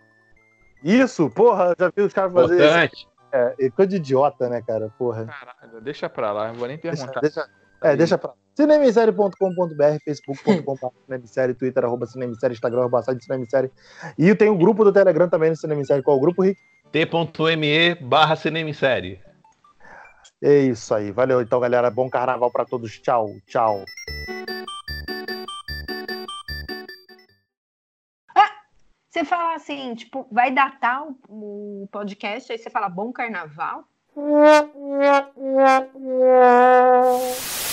Isso, porra, já vi os caras fazer isso. É, coisa de idiota, né, cara? Porra. Caralho, deixa pra lá, não vou nem Deixa, perguntar. deixa, é, deixa pra cinemissérie.com.br, facebook.com.br, cinemissérie, twitter, arroba cinemissérie, instagram, arroba site cinemissérie. E tem um grupo do Telegram também no Cinemissérie. Qual é o grupo, Rick? T.me barra cinemissérie. É isso aí. Valeu, então, galera. Bom carnaval pra todos. Tchau, tchau. Você fala assim, tipo, vai datar o, o podcast, aí você fala bom carnaval.